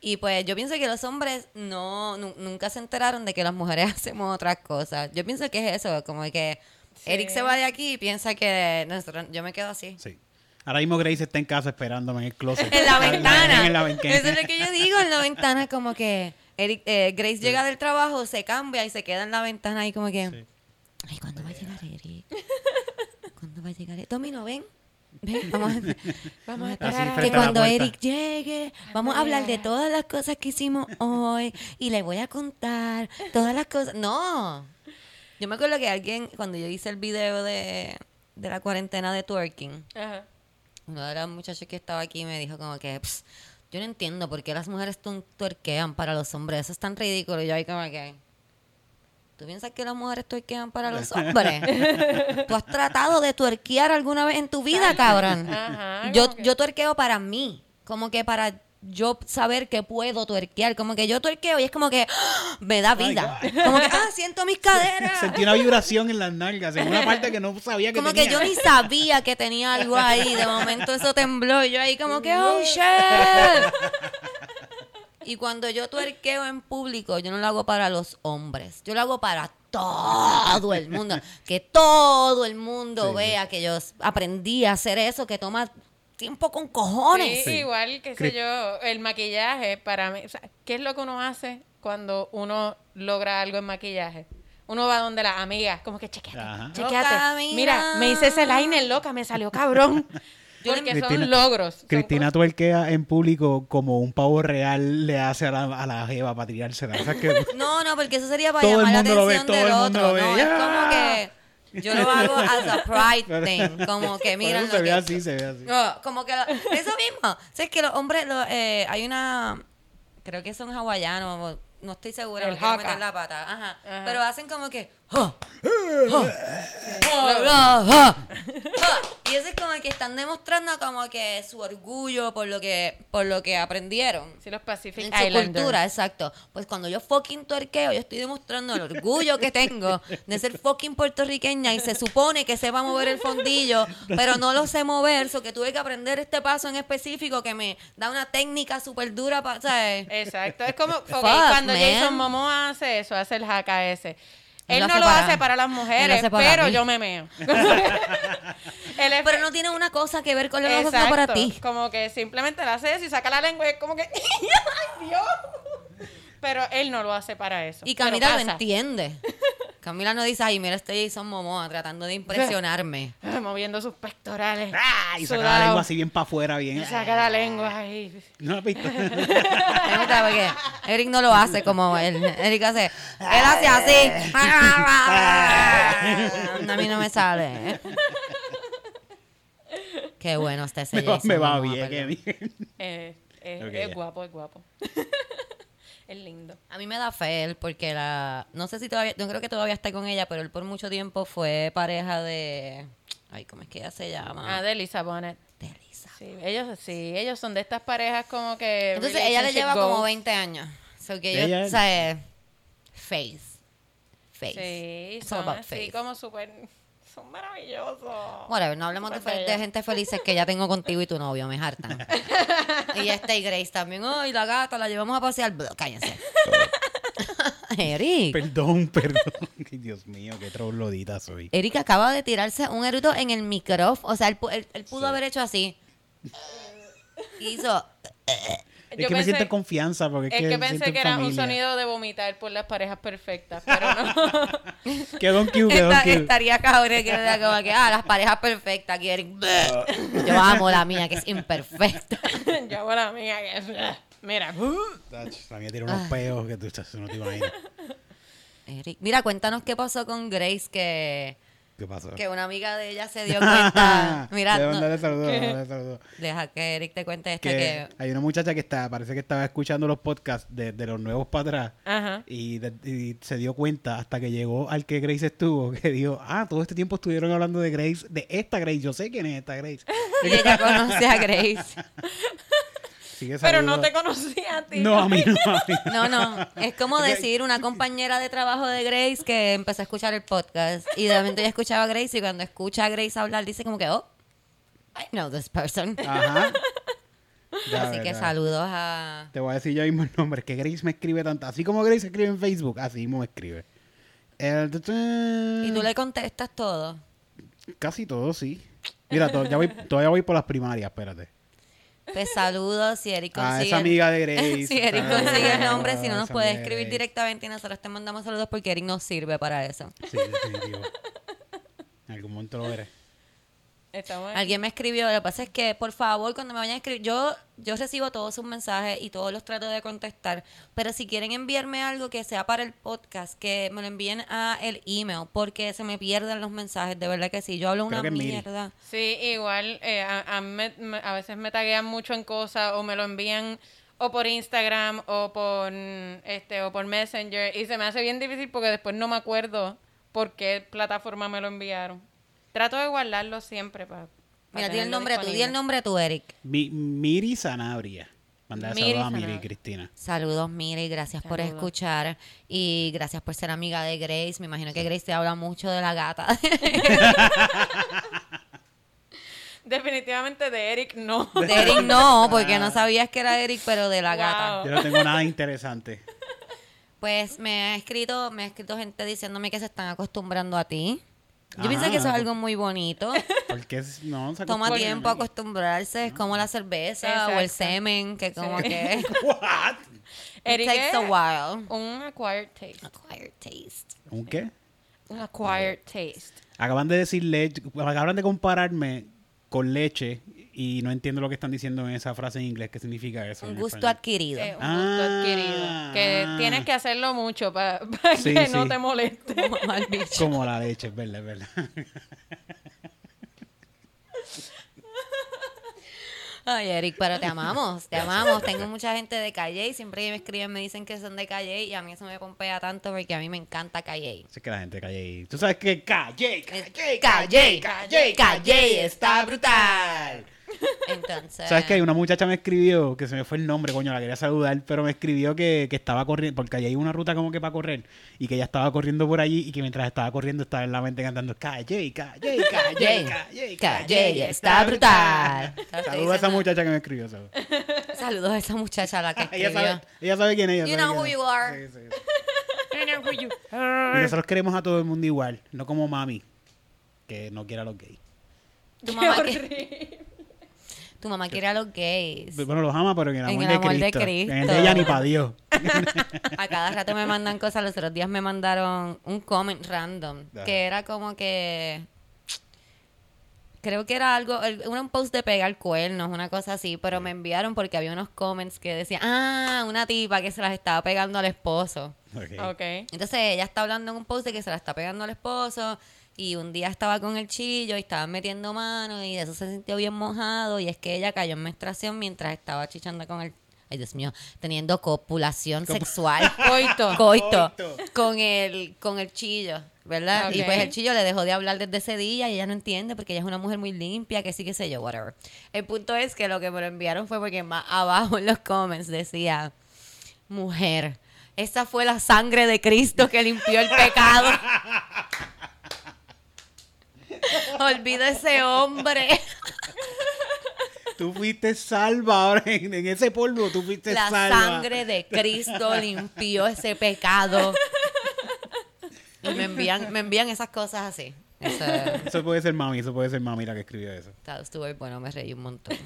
Y pues yo pienso que los hombres no nu- nunca se enteraron de que las mujeres hacemos otras cosas. Yo pienso que es eso, como que Sí. Eric se va de aquí y piensa que nosotros, yo me quedo así. Sí. Ahora mismo Grace está en casa esperándome en el closet. En la ventana. En la ventana. Eso es lo que yo digo en la ventana, como que Eric, eh, Grace llega del trabajo, se cambia y se queda en la ventana y como que, Sí. ay, ¿cuándo va a llegar Eric? ¿Cuándo va a llegar Eric? Domino, ven. Ven, vamos a, Vamos a esperar que cuando. Eric llegue, vamos a hablar de todas las cosas que hicimos hoy y le voy a contar todas las cosas. No. Yo me acuerdo que alguien, cuando yo hice el video de, de la cuarentena de twerking, Ajá. uno de los muchachos que estaba aquí me dijo como que, "Ps, yo no entiendo por qué las mujeres tu- tuerquean para los hombres. Eso es tan ridículo. Y yo ahí como que, ¿tú piensas que las mujeres tuerquean para los hombres? ¿Tú has tratado de tuerquear alguna vez en tu vida, cabrón? Ajá, Yo, como que- yo tuerqueo para mí. Como que para yo saber que puedo tuerquear. Como que yo tuerqueo y es como que ¡ah! me da my vida. Como que, ah, siento mis caderas. Sentí una vibración en las nalgas, en una parte que no sabía que Como tenía. que yo ni sabía que tenía algo ahí. De momento eso tembló y yo ahí como que, oh, shit. Y cuando yo tuerqueo en público, yo no lo hago para los hombres. Yo lo hago para todo el mundo. Que todo el mundo Sí, vea que yo aprendí a hacer eso, que toma tiempo con cojones. Sí, igual, qué sé yo, el maquillaje para mí. o sea, ¿Qué es lo que uno hace cuando uno logra algo en maquillaje? Uno va donde las amigas, como que chequeate, Ajá. chequeate. Loca, Mira, mira. me hice ese liner loca, me salió cabrón. Yo Porque le- son Cristina- logros. Cristina tuerquea en público como un pavo real le hace a la, a la jeva para tirársela. O sea que No, no, porque eso sería para Todo el llamar la mundo lo ve, atención todo del el mundo otro. lo ve. No, es como que yo lo hago as a pride thing. Como que lo se ve así, se ve así. No, como que lo- eso mismo. ¿Sabes que los hombres, eh, hay una, creo que son hawaianos, o- no estoy segura, El no quiero meter la pata. Ajá. Ajá. Pero hacen como que, Y eso es como que están demostrando como que su orgullo por lo que, por lo que aprendieron. Sí, los Pacific En su Islanders. cultura, exacto. Pues cuando yo fucking tuerqueo, yo estoy demostrando el orgullo que tengo de ser fucking puertorriqueña y se supone que sepa mover el fondillo, pero no lo sé mover, so que tuve que aprender este paso en específico que me da una técnica súper dura para, ¿sabes? Exacto. Es como, ok, Fuck, cuando man. Jason Momoa hace eso, hace el jaca ese. Él lo no lo para- hace para las lo mujeres, para pero mí. yo me meo. Él es- Pero no tiene una cosa que ver con lo que para ti. Como que simplemente le hace eso y saca la lengua y es como que. ¡Ay, Dios! Pero él no lo hace para eso. Y Camila lo entiende. Camila no dice, ay, mira, este Jason Momoa tratando de impresionarme. Moviendo sus pectorales. ¡Ah! Y saca la lengua así bien para afuera, bien. Y saca la lengua ahí. No has visto. Me gusta porque Eric no lo hace como él. Eric hace, él hace así. A mí no me sale. Qué bueno está ese me va, Jason me va Momoa, bien, perdón. que bien. Eh, eh, es ya. guapo, es guapo. Es lindo. A mí me da fe él porque la... No sé si todavía... No creo que todavía esté con ella, pero él por mucho tiempo fue pareja de... Ay, ¿cómo es que ella se llama? Ah, de Lisa Bonet. de Lisa. Sí, ellos sí, ellos son de estas parejas como que. Entonces ella le lleva como goals. 20 años. So que Ella- yo, o sea, face. Face. Sí, It's son así face. como súper. Son maravillosos. Whatever, no hablemos de, fe- de gente felices que ya tengo contigo y tu novio, me hartan. y esta y Grace también. Ay, la gata, la llevamos a pasear. Blah, Cállense. Eric. Perdón, perdón. Ay, Dios mío, qué troglodita soy. Eric acaba de tirarse un eruto en el micrófono. O sea, él, pu- él- él pudo Sí. haber hecho así. Hizo. Es Yo que me pensé- siento en confianza porque es, Es que, me pensé que era un sonido de vomitar por las parejas perfectas, pero no. Quedó en Q, quedó en Esta- Q. estaría cabrón que era como que, ah, las parejas perfectas quieren. Yo amo la mía, que es imperfecta. Yo hago la mía que es... Mira. La mía tiene unos Ah. peos que tú estás, no te imaginas. Eric, mira, cuéntanos qué pasó con Grace, que, ¿Qué pasó? que una amiga de ella se dio cuenta. Mira, Debo no, mandarle saludos, ¿Qué? mandarle saludos. deja que Eric te cuente esta Que que... hay una muchacha que está, parece que estaba escuchando los podcasts de, de los nuevos para atrás Ajá. y, de- y se dio cuenta hasta que llegó al que Grace estuvo, que dijo, ah, todo este tiempo estuvieron hablando de Grace, de esta Grace, yo sé quién es esta Grace. Y ella conoce a Grace. Sigue Pero no te conocía a ti. No, a mí no, a mí no. No, es como decir una compañera de trabajo de Grace que empezó a escuchar el podcast y de repente ella escuchaba a Grace y cuando escucha a Grace hablar dice como que, oh, I know this person. Ajá. Ya, Así que saludos a... Te voy a decir yo mismo el nombre, es que Grace me escribe tanto, así como Grace escribe en Facebook, así mismo me escribe. El. Y tú le contestas todo. Casi todo, sí. Mira, to- ya voy, todavía voy por las primarias, espérate. Pues saludos, si Eric Ah, consigue... esa amiga de Grace. si Eric Ah, consigue el nombre, si no nos puede escribir directamente y nosotros te mandamos saludos porque Eric no sirve para eso. Sí, definitivo. En algún momento lo veré. Estamos Alguien me escribió, lo que pasa es que por favor cuando me vayan a escribir, yo, yo recibo todos sus mensajes y todos los trato de contestar, pero si quieren enviarme algo que sea para el podcast, que me lo envíen a el email, porque se me pierden los mensajes, de verdad que sí, yo hablo Creo una mierda. Sí, igual eh, a, a mí me- me- a veces me taguean mucho en cosas o me lo envían o por Instagram o por este o por Messenger y se me hace bien difícil porque después no me acuerdo por qué plataforma me lo enviaron. Trato de guardarlo siempre para Mira, di el nombre tú, di el nombre tú, Eric. Mi, Miri Sanabria. Mandar saludos a Miri y Cristina. Saludos, Miri, gracias por escuchar y gracias por ser amiga de Grace. Me imagino que Grace te habla mucho de la gata. Definitivamente de Eric no. De Eric no, porque no sabías que era Eric, pero de la gata. Yo no tengo nada interesante. Pues me ha escrito, me ha escrito gente diciéndome que se están acostumbrando a ti. Yo Ajá, pienso que eso es pues- algo muy bonito. Porque es- no se Toma tiempo acostumbrarse, es como la cerveza o el semen, que como Sí. que What? it takes a while. un acquired taste. Acquired taste. ¿Un qué? Un acquired taste. Acaban de decir leche, acaban de compararme con leche y no entiendo lo que están diciendo en esa frase en inglés. ¿Qué significa eso? Un gusto español? adquirido. Es un gusto Ah. adquirido. Que tienes que hacerlo mucho para Sí, que no te moleste. Como mal bicho. Como la leche, es verdad, es verdad. Ay, Eric, pero te amamos, te amamos. Tengo mucha gente de Calle y siempre que me escriben me dicen que son de Calle y a mí eso me pompea tanto porque a mí me encanta Calle. Así que la gente calle ahí. Tú sabes que calle, calle, Calle, calle, Calle está brutal. Entonces, ¿Sabes que Una muchacha me escribió, que se me fue el nombre, coño, la quería saludar, pero me escribió que, que estaba corriendo, porque allí hay una ruta como que para correr, y que ella estaba corriendo por allí, y que mientras estaba corriendo estaba en la mente cantando calle, calle, calle, calle, Calle está brutal. Saludos a esa muchacha que me escribió. ¿sabes? Saludos a esa muchacha a la que ella, escribió. sabe, ella sabe quién es. ella You sabe know quién who es. you are. Sí, sí. Y nosotros queremos a todo el mundo igual, no como mami, que no quiere a los gays. Tu mamá, que- tu mamá quiere a los gays. Bueno, los ama, pero en el amor, En el de, amor de Cristo. En el de ella ni para Dios. A cada rato me mandan cosas. Los otros días me mandaron un comment random que era como que. Creo que era algo, un post de pegar cuernos, una cosa así, pero me enviaron porque había unos comments que decían, ah, una tipa que se las estaba pegando al esposo. Ok. Ok. Entonces ella está hablando en un post de que se la está pegando al esposo y un día estaba con el chillo y estaban metiendo mano y de eso se sintió bien mojado y es que ella cayó en menstruación mientras estaba chichando con el... Ay, Dios mío, teniendo copulación sexual. Coito. Coito. Coito. Con el, con el chillo, ¿verdad? Y pues el chillo le dejó de hablar desde ese día y ella no entiende porque ella es una mujer muy limpia, que sí, que sé yo, whatever. El punto es que lo que me lo enviaron fue porque más abajo en los comments decía, mujer, esa fue la sangre de Cristo que limpió el pecado. Olvida ese hombre. Tú fuiste salva ahora en, en ese polvo, tú fuiste La salva. sangre de Cristo limpió ese pecado. Y me envían, me envían esas cosas así. Eso Eso puede ser mami, eso puede ser mami la que escribió eso. estuvo bueno, me reí un montón.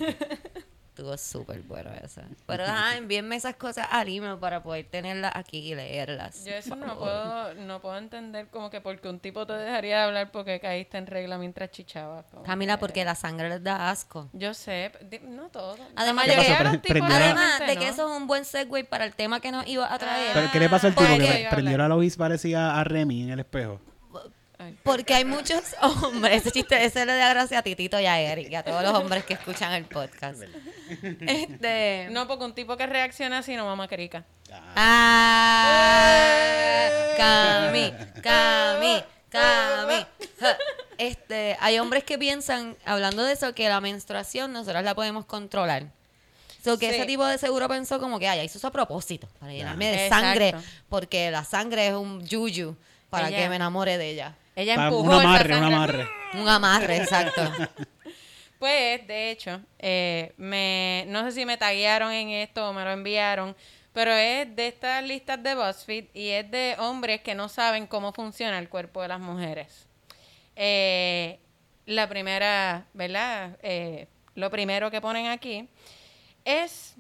Estuvo súper bueno eso. Pero ajá, envíenme esas cosas al email para poder tenerlas aquí y leerlas. Yo eso no puedo, no puedo entender como que porque un tipo te dejaría de hablar porque caíste en regla mientras chichabas. Camila, que- porque la sangre les da asco. Yo sé, no todo. Además La de mayoría que- de los ¿Qué tipos pasó? Además de que eso es un buen segue para el tema que nos iba a traer. ¿Pero qué le pasó al tipo Ah, que prendió la luz y parecía a Remy en el espejo? Porque hay muchos hombres, ese chiste, ese le da gracia a Titito y a Eric y a todos los hombres que escuchan el podcast. Este. No, porque un tipo que reacciona así no mama crica. Ah, Cami, Cami, Cami. Ja. Este, hay hombres que piensan, hablando de eso, que la menstruación nosotros la podemos controlar. So que Sí. ese tipo de seguro pensó como que, ay, hizo eso a propósito, para llenarme de Exacto. sangre, porque la sangre es un yuyu para Ella- que me enamore de ella. Ella empujó un amarre, un amarre. Un amarre, exacto. Pues, de hecho, eh, me, no sé si me taguearon en esto o me lo enviaron, pero es de estas listas de BuzzFeed y es de hombres que no saben cómo funciona el cuerpo de las mujeres. Eh, la primera, ¿verdad? Eh, lo primero que ponen aquí es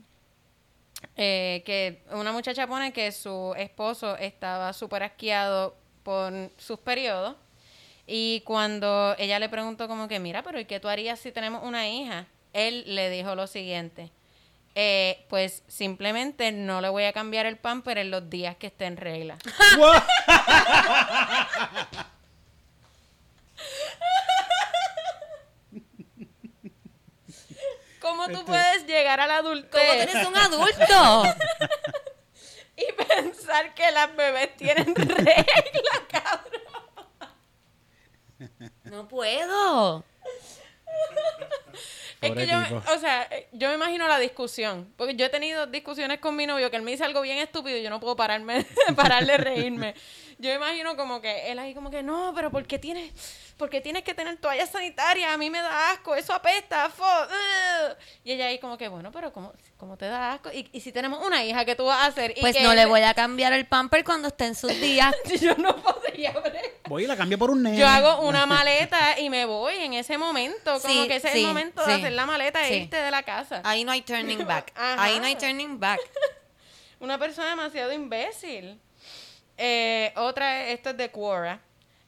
eh, que una muchacha pone que su esposo estaba súper asqueado por sus periodos y cuando ella le preguntó como que, mira, pero ¿y qué tú harías si tenemos una hija? Él le dijo lo siguiente, eh, pues simplemente no le voy a cambiar el pamper en los días que esté en regla. ¿Cómo tú puedes llegar a la adultez ¿Cómo tú eres un adulto? y pensar que las bebés tienen regla, cabrón? No puedo. Es que yo, me- o sea, eh, yo me imagino la discusión, porque yo he tenido discusiones con mi novio que él me dice algo bien estúpido y yo no puedo pararme, parar de reírme. Yo me imagino como que él ahí como que, no, pero ¿por qué tienes, por qué tienes que tener toallas sanitarias? A mí me da asco, eso apesta, fo, ugh". Y ella ahí como que, bueno, pero ¿cómo, cómo te da asco? Y, y si tenemos una hija, ¿qué tú vas a hacer? Y Pues que no él- le voy a cambiar el pamper cuando esté en sus días. Yo no podría bregar. Voy y la cambio por un nene. Yo hago una maleta y me voy en ese momento. Como Sí, que ese es el momento sí. de hacer la maleta e irte de la casa. Ahí no hay turning back. Ajá. Ahí no hay turning back. Una persona demasiado imbécil. Eh, otra, esto es de Quora.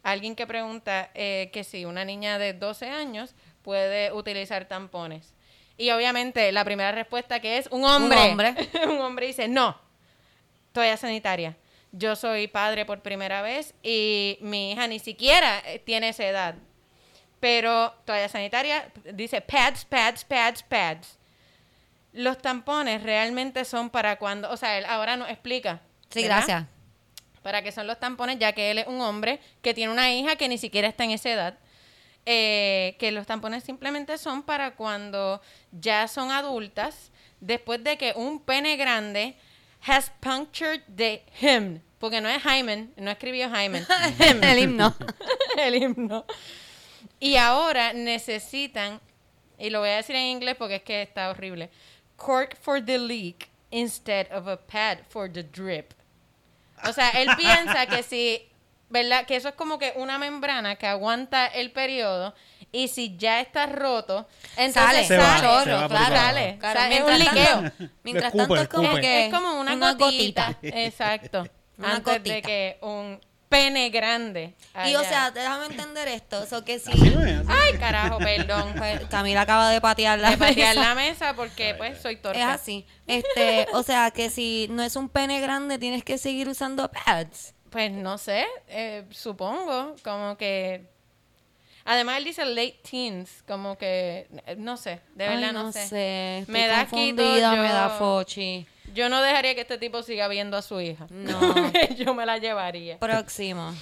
Alguien que pregunta eh, que si una niña de 12 años puede utilizar tampones. Y obviamente la primera respuesta que es un hombre. Un hombre. un hombre dice, no, toalla sanitaria. Yo soy padre por primera vez y mi hija ni siquiera eh, tiene esa edad. Pero toalla sanitaria dice pads, pads, pads, pads. Los tampones realmente son para cuando, o sea, él ahora nos explica. Sí, ¿verdad? gracias. Para qué son los tampones, ya que él es un hombre que tiene una hija que ni siquiera está en esa edad. Eh, que los tampones simplemente son para cuando ya son adultas, después de que un pene grande has punctured the hymn. Porque no es hymen, no escribió hymen. el himno. el himno. Y ahora necesitan, y lo voy a decir en inglés porque es que está horrible, cork for the leak instead of a pad for the drip. O sea, él piensa que si, ¿verdad? Que eso es como que una membrana que aguanta el periodo y si ya está roto, entonces Sale, Se va, chorro, se va por claro. Sale, claro. sale, es un Mientras liqueo. tanto- Mientras Escupe, tanto es como que Es como una, gotita. Exacto. Una antes de que un pene grande. Y o sea, déjame entender esto. Eso que así. Ay, carajo, perdón. Pues, Camila acaba de patear la de patear la mesa porque pues soy torpe. Es así. Este, o sea, que si no es un pene grande, tienes que seguir usando pads. Pues no sé, eh, supongo, como que... Además él dice late teens, como que, eh, no sé, de verdad Ay, no, sé. sé. Me da confundida, yo- me da fochi. Yo no dejaría que este tipo siga viendo a su hija. No. yo me la llevaría. Próximo.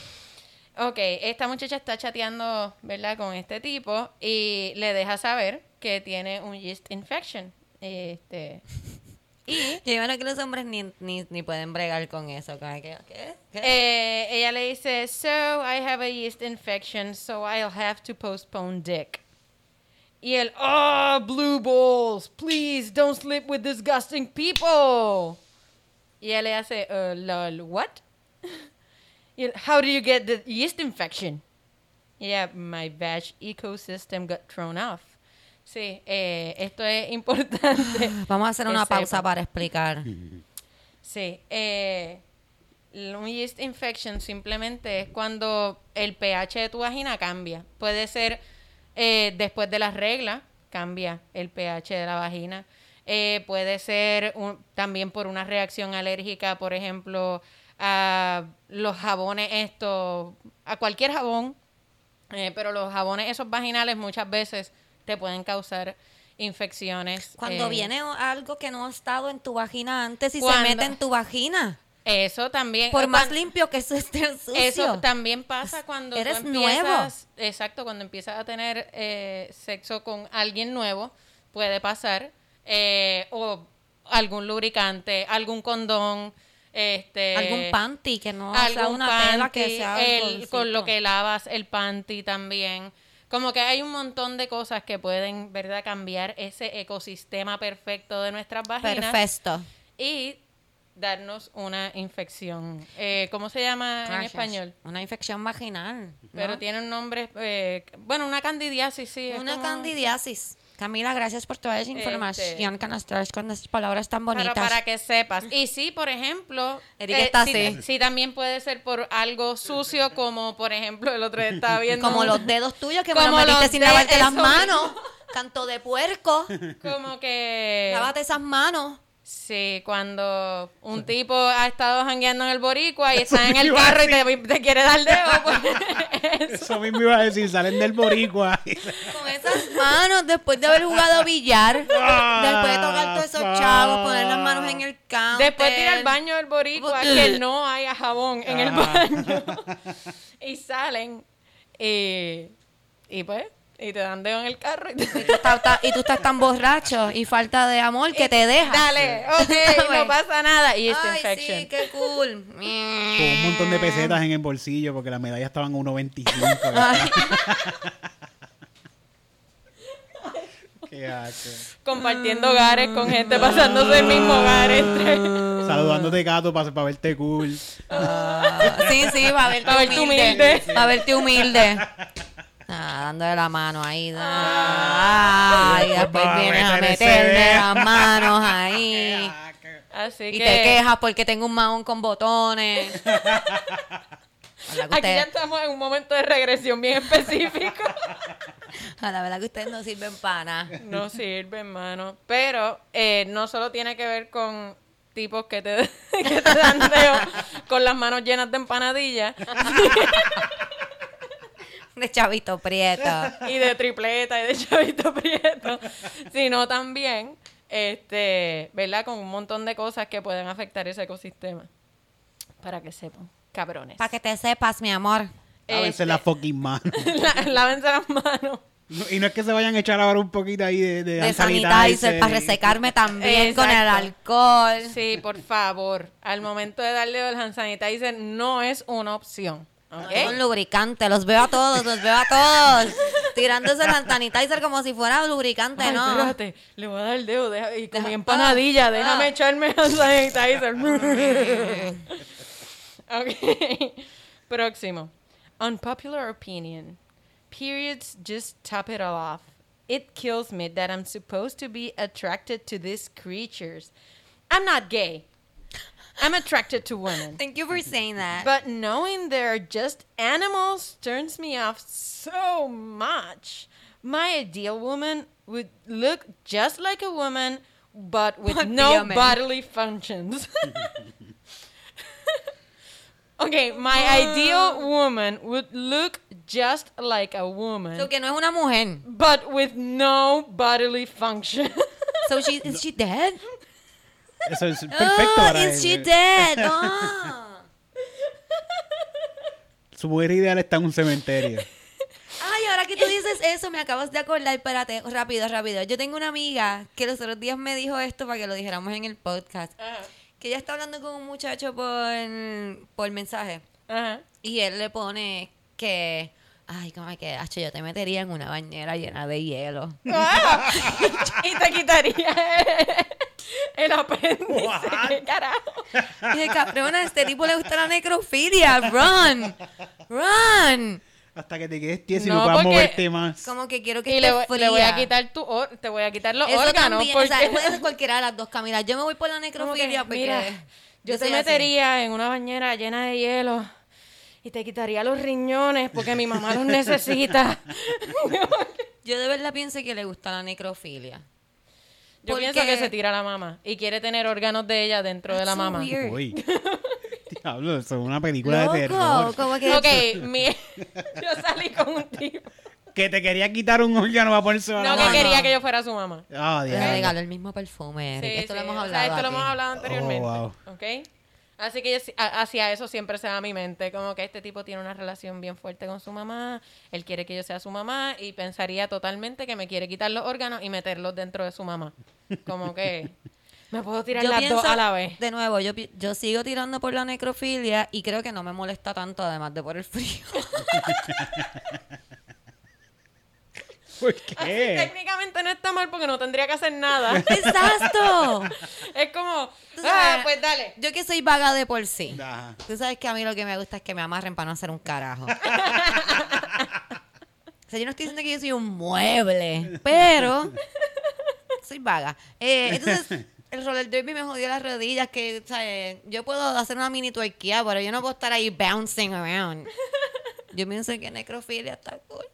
Ok, esta muchacha está chateando, ¿verdad? Con este tipo y le deja saber que tiene un yeast infection. Este, y Yo imagino que los hombres ni, ni, ni pueden bregar con eso. que, ¿Qué? ¿Qué? eh, ella le dice, so I have a yeast infection, so I'll have to postpone dick. Y él, oh, blue balls, please don't sleep with disgusting people. Y él le hace, uh, lol, what? Y él, how do you get the yeast infection? Yeah, my vag ecosystem got thrown off. Sí, eh, esto es importante. Vamos a hacer una pausa sepa. para explicar. Sí, eh, un yeast infection simplemente es cuando el pH de tu vagina cambia. Puede ser eh, después de las reglas, cambia el pH de la vagina. Eh, puede ser un- también por una reacción alérgica, por ejemplo, a los jabones estos, a cualquier jabón, eh, pero los jabones esos vaginales muchas veces te pueden causar infecciones. Cuando eh, viene algo que no ha estado en tu vagina antes y se mete en tu vagina. Eso también. Por eh, más limpio que eso esté sucio. Eso también pasa cuando eres tú empiezas, nuevo. exacto, cuando empiezas a tener eh, sexo con alguien nuevo, puede pasar, eh, o algún lubricante, algún condón, este, Algún panty que no sea algún una tela que panty, sea el- con lo que lavas el panty también. Como que hay un montón de cosas que pueden, ¿verdad?, cambiar ese ecosistema perfecto de nuestras vaginas Perfecto. y darnos una infección. Eh, ¿Cómo se llama en español? Una infección vaginal. ¿no? Pero tiene un nombre, eh, bueno, una candidiasis, sí. Una como- candidiasis. Camila, gracias por toda esa información que nos traes con esas palabras tan Pero bonitas. para que sepas. Y sí, por ejemplo, eh, está sí, así. sí, también puede ser por algo sucio, como por ejemplo, el otro día estaba viendo. Como los dedos tuyos que me Como los sin lavarte las manos. Canto de puerco. Como que. Lávate esas manos. Sí, cuando un tipo ha estado jangueando en el boricua y está en el a carro y te, te quiere dar dedo, pues. Eso mismo iba a decir, salen del boricua. Con esas manos, después de haber jugado billar, Ah, después de tocar todos esos chavos, poner las manos en el counter. Después tira al baño del boricua que no haya jabón en el Ajá. baño. y salen y, y pues, y te dan dedo en el carro. Y, te- Y tú, estás, ta- y tú estás tan borracho y falta de amor que te dejas. Dale, ok, no pasa nada. Y esta Ay, infection. sí, qué cool. Con un montón de pesetas en el bolsillo porque las medallas estaban a 1.25. Ay, Qué asco. Compartiendo hogares con gente pasándose el mismo hogar entre. Saludándote, gato, para verte cool. ah, sí, sí, va a verte Pa' verte humilde. humilde. Va a verte humilde. Dándole la mano ahí. Ah, y después vienes a meter ese meterle dedo. las manos ahí. Así Y que. te quejas porque tengo un mahón con botones. Aquí ya estamos en un momento de regresión bien específico. a la verdad que ustedes no sirven para nada. No sirve, hermano. Pero eh, no solo tiene que ver con tipos que te, que te dan dedo con las manos llenas de empanadillas De chavito prieto. y de tripleta y de chavito prieto, sino también, este, ¿verdad? Con un montón de cosas que pueden afectar ese ecosistema. Para que sepan, cabrones. Para que te sepas, mi amor. Lávense Este- la fucking mano. La- lávense las manos. No- Y no es que se vayan a echar ahora un poquito ahí de, de, De sanitizer para resecarme también con el alcohol. Sí, por favor. Al momento de darle el hand sanitizer no es una opción. ¿Ok? Es un lubricante, los veo a todos, los veo a todos. Tirándose el sanitizer como si fuera lubricante, Ay, ¿no? espérate, le voy a dar el dedo deja- y con mi empanadilla, ah, déjame ah. echarme hand sanitizer. ok. Próximo. Unpopular opinion. Periods just top it all off. It kills me that I'm supposed to be attracted to these creatures. I'm not gay. I'm attracted to women. Thank you for mm-hmm. saying that. But knowing they're just animals turns me off so much. My ideal woman would look just like a woman, but with But no bodily functions. okay, my uh. ideal woman would look just like a woman, so que no es una mujer. but with no bodily function. So she, is she dead? Eso es perfecto oh, para is she dead? Oh. Su mujer ideal está en un cementerio. Ay, ahora que tú dices eso, me acabas de acordar. Espérate, rápido, rápido. Yo tengo una amiga que los otros días me dijo esto para que lo dijéramos en el podcast. Ajá. Que ella está hablando con un muchacho por, por mensaje. Ajá. Y él le pone que. Ay, como que, Hacho, yo te metería en una bañera llena de hielo. Ah, y te quitaría el apéndice. ¿Qué carajo? Y dije, cabrona, a este tipo le gusta la necrofilia. Run. Run. Hasta que te quedes tieso y No, no puedas moverte más. Como que quiero que Y esté le, voy- le voy a quitar tu or- te voy a quitar los Eso órganos. también, porque... o sea, puede ser cualquiera de las dos caminas. Yo me voy por la necrofilia porque mira, yo te así. metería en una bañera llena de hielo y te quitaría los riñones porque mi mamá los necesita. Yo de verdad pienso que le gusta la necrofilia. Yo Porque- pienso que se tira la mamá y quiere tener órganos de ella dentro de la That's so mamá. weird. Uy. Diablo, eso es una película de Loco, terror. como que... Ok, mi- yo salí con un tipo. Que te quería quitar un órgano para ponerse a la No, no, que quería que yo fuera su mamá. Ah, Le regaló el mismo perfume. Sí, Esto lo sí, hemos o sea, hablado esto lo aquí. hemos hablado anteriormente. Oh, ¿Ok? Así que yo- a- hacia eso siempre se va a mi mente. Como que este tipo tiene una relación bien fuerte con su mamá. Él quiere que yo sea su mamá. Y pensaría totalmente que me quiere quitar los órganos y meterlos dentro de su mamá. Como que me puedo tirar Yo las pienso, dos a la vez. de nuevo, yo, pi- yo sigo tirando por la necrofilia y creo que no me molesta tanto, además de por el frío. ¿Por Así, qué? técnicamente no está mal porque no tendría que hacer nada. ¡Exacto! es como, ah, sabes, pues dale. Yo que soy vaga de por sí. Ajá. Tú sabes que a mí lo que me gusta es que me amarren para no hacer un carajo. o sea, yo no estoy diciendo que yo soy un mueble, pero soy vaga. Eh, entonces, el roller derby me jodió las rodillas, que, ¿sabes? Yo puedo hacer una mini tuerquía, pero yo no puedo estar ahí bouncing around. Yo pienso que necrofilia está cool.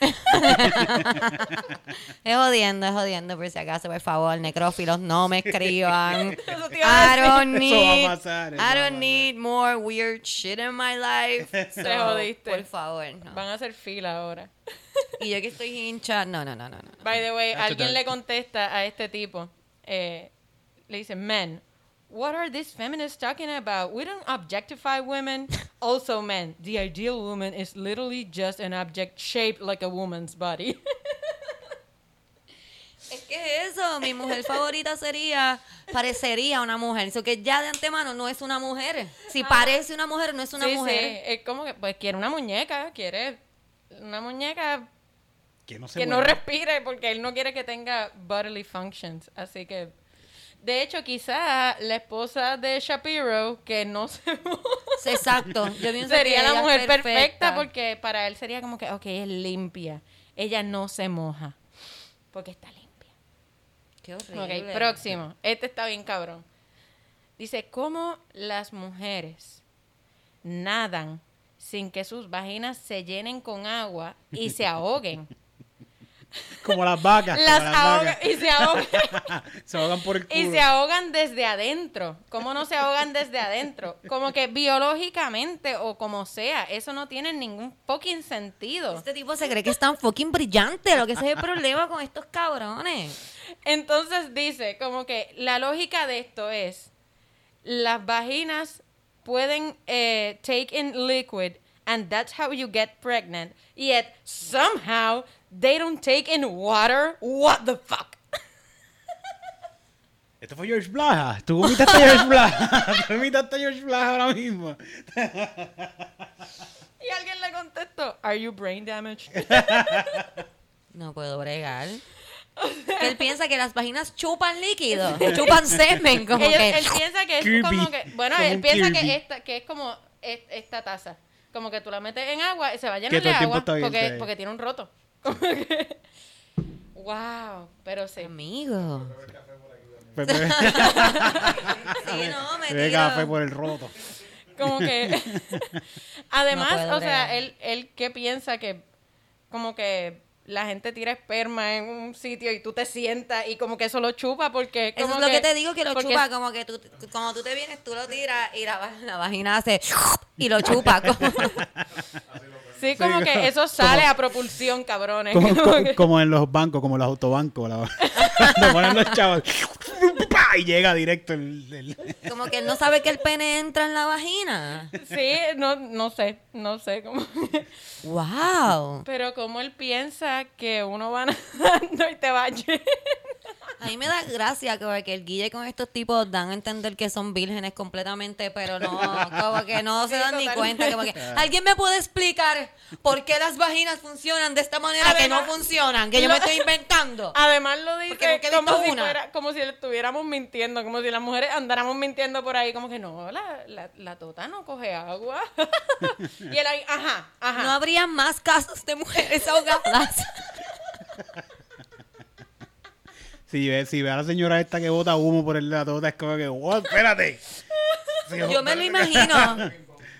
es jodiendo, es jodiendo, por si acaso, por favor, necrófilos, no me escriban. Te I don't need, pasar, I don't need more weird shit in my life. Te So, jodiste. Por favor, no. Van a hacer fila ahora. Y yo que estoy hincha, no, no, no, no. no. By the way, That's alguien le contesta a este tipo. eh, le dice, men, what are these feminists talking about? We don't objectify women. Also, men, the ideal woman is literally just an object shaped like a woman's body. Es que eso, mi mujer favorita sería, parecería una mujer. Eso que ya de antemano no es una mujer. Si parece una mujer, no es una Sí, sí. Es como que, pues, quiere una muñeca, quiere una muñeca Que no se que no respire porque él no quiere que tenga bodily functions. Así que, de hecho, quizá la esposa de Shapiro, que no se Exacto. Yo pienso sería que la mujer perfecta. porque para él sería como que, ok, es limpia. Ella no se moja porque está limpia. Qué horrible. Ok, próximo. Este está bien cabrón. Dice, ¿cómo las mujeres nadan sin que sus vaginas se llenen con agua y se ahoguen? Como las vacas. las las vacas. y se ahogan. se ahogan por el culo. Y se ahogan desde adentro. ¿Cómo no se ahogan desde adentro? Como que biológicamente o como sea, eso no tiene ningún fucking sentido. Este tipo se cree que es tan fucking brillante. Lo que ese es el problema con estos cabrones. Entonces dice, como que la lógica de esto es, las vaginas pueden eh, take in liquid and that's how you get pregnant. Yet somehow they don't take in water. What the fuck? Esto fue George Blaha. Tú vomitaste a George Blaha. Tú vomitaste a George Blaha ahora mismo. Y alguien le contestó, Are you brain damaged? No puedo bregar. Él piensa que las vaginas chupan líquido, chupan semen, como Ellos- que. él piensa que es Kirby. como que, bueno, Como él piensa Kirby. que esta, que es como es- esta taza, como que tú la metes en agua y se va a llenar de agua porque, porque tiene un roto. Como que- wow, pero sí. Amigo. Pues Sí, no, me bebe tiro. café por el roto. Como que además, No o sea, él él qué piensa que como que la gente tira esperma en un sitio y tú te sientas y como que eso lo chupa porque Eso como es lo que, te digo, que lo porque chupa, como que tú, cuando tú te vienes, tú lo tiras y la, la vagina hace y lo chupa. Como, Sí, como Sí, que eso sale a propulsión, cabrones. Como, Como como- que- como en los bancos, como los autobancos. La, cuando ponen los chavos. Y llega directo el. el- como que él no sabe que el pene entra en la vagina. Sí, no, no sé, no sé cómo. ¡Wow! Pero como él piensa que uno va nadando y te va a. A mí me da gracia que, que el guille con estos tipos dan a entender que son vírgenes completamente, pero no, como que no se dan ni cuenta. Como que, ¿Alguien me puede explicar por qué las vaginas funcionan de esta manera que no funcionan? Que yo me estoy inventando. Además lo dice he como si, fuera- como si le estuviéramos mintiendo, como si las mujeres andáramos mintiendo por ahí, como que no, la, la, la tota no coge agua. y él ahí, ajá, ajá. No habría más casos de mujeres ahogadas. Si ve, si ve a la señora esta que bota humo por el de la tota, es como que, wow, espérate. Sí, Yo me lo espérate. imagino.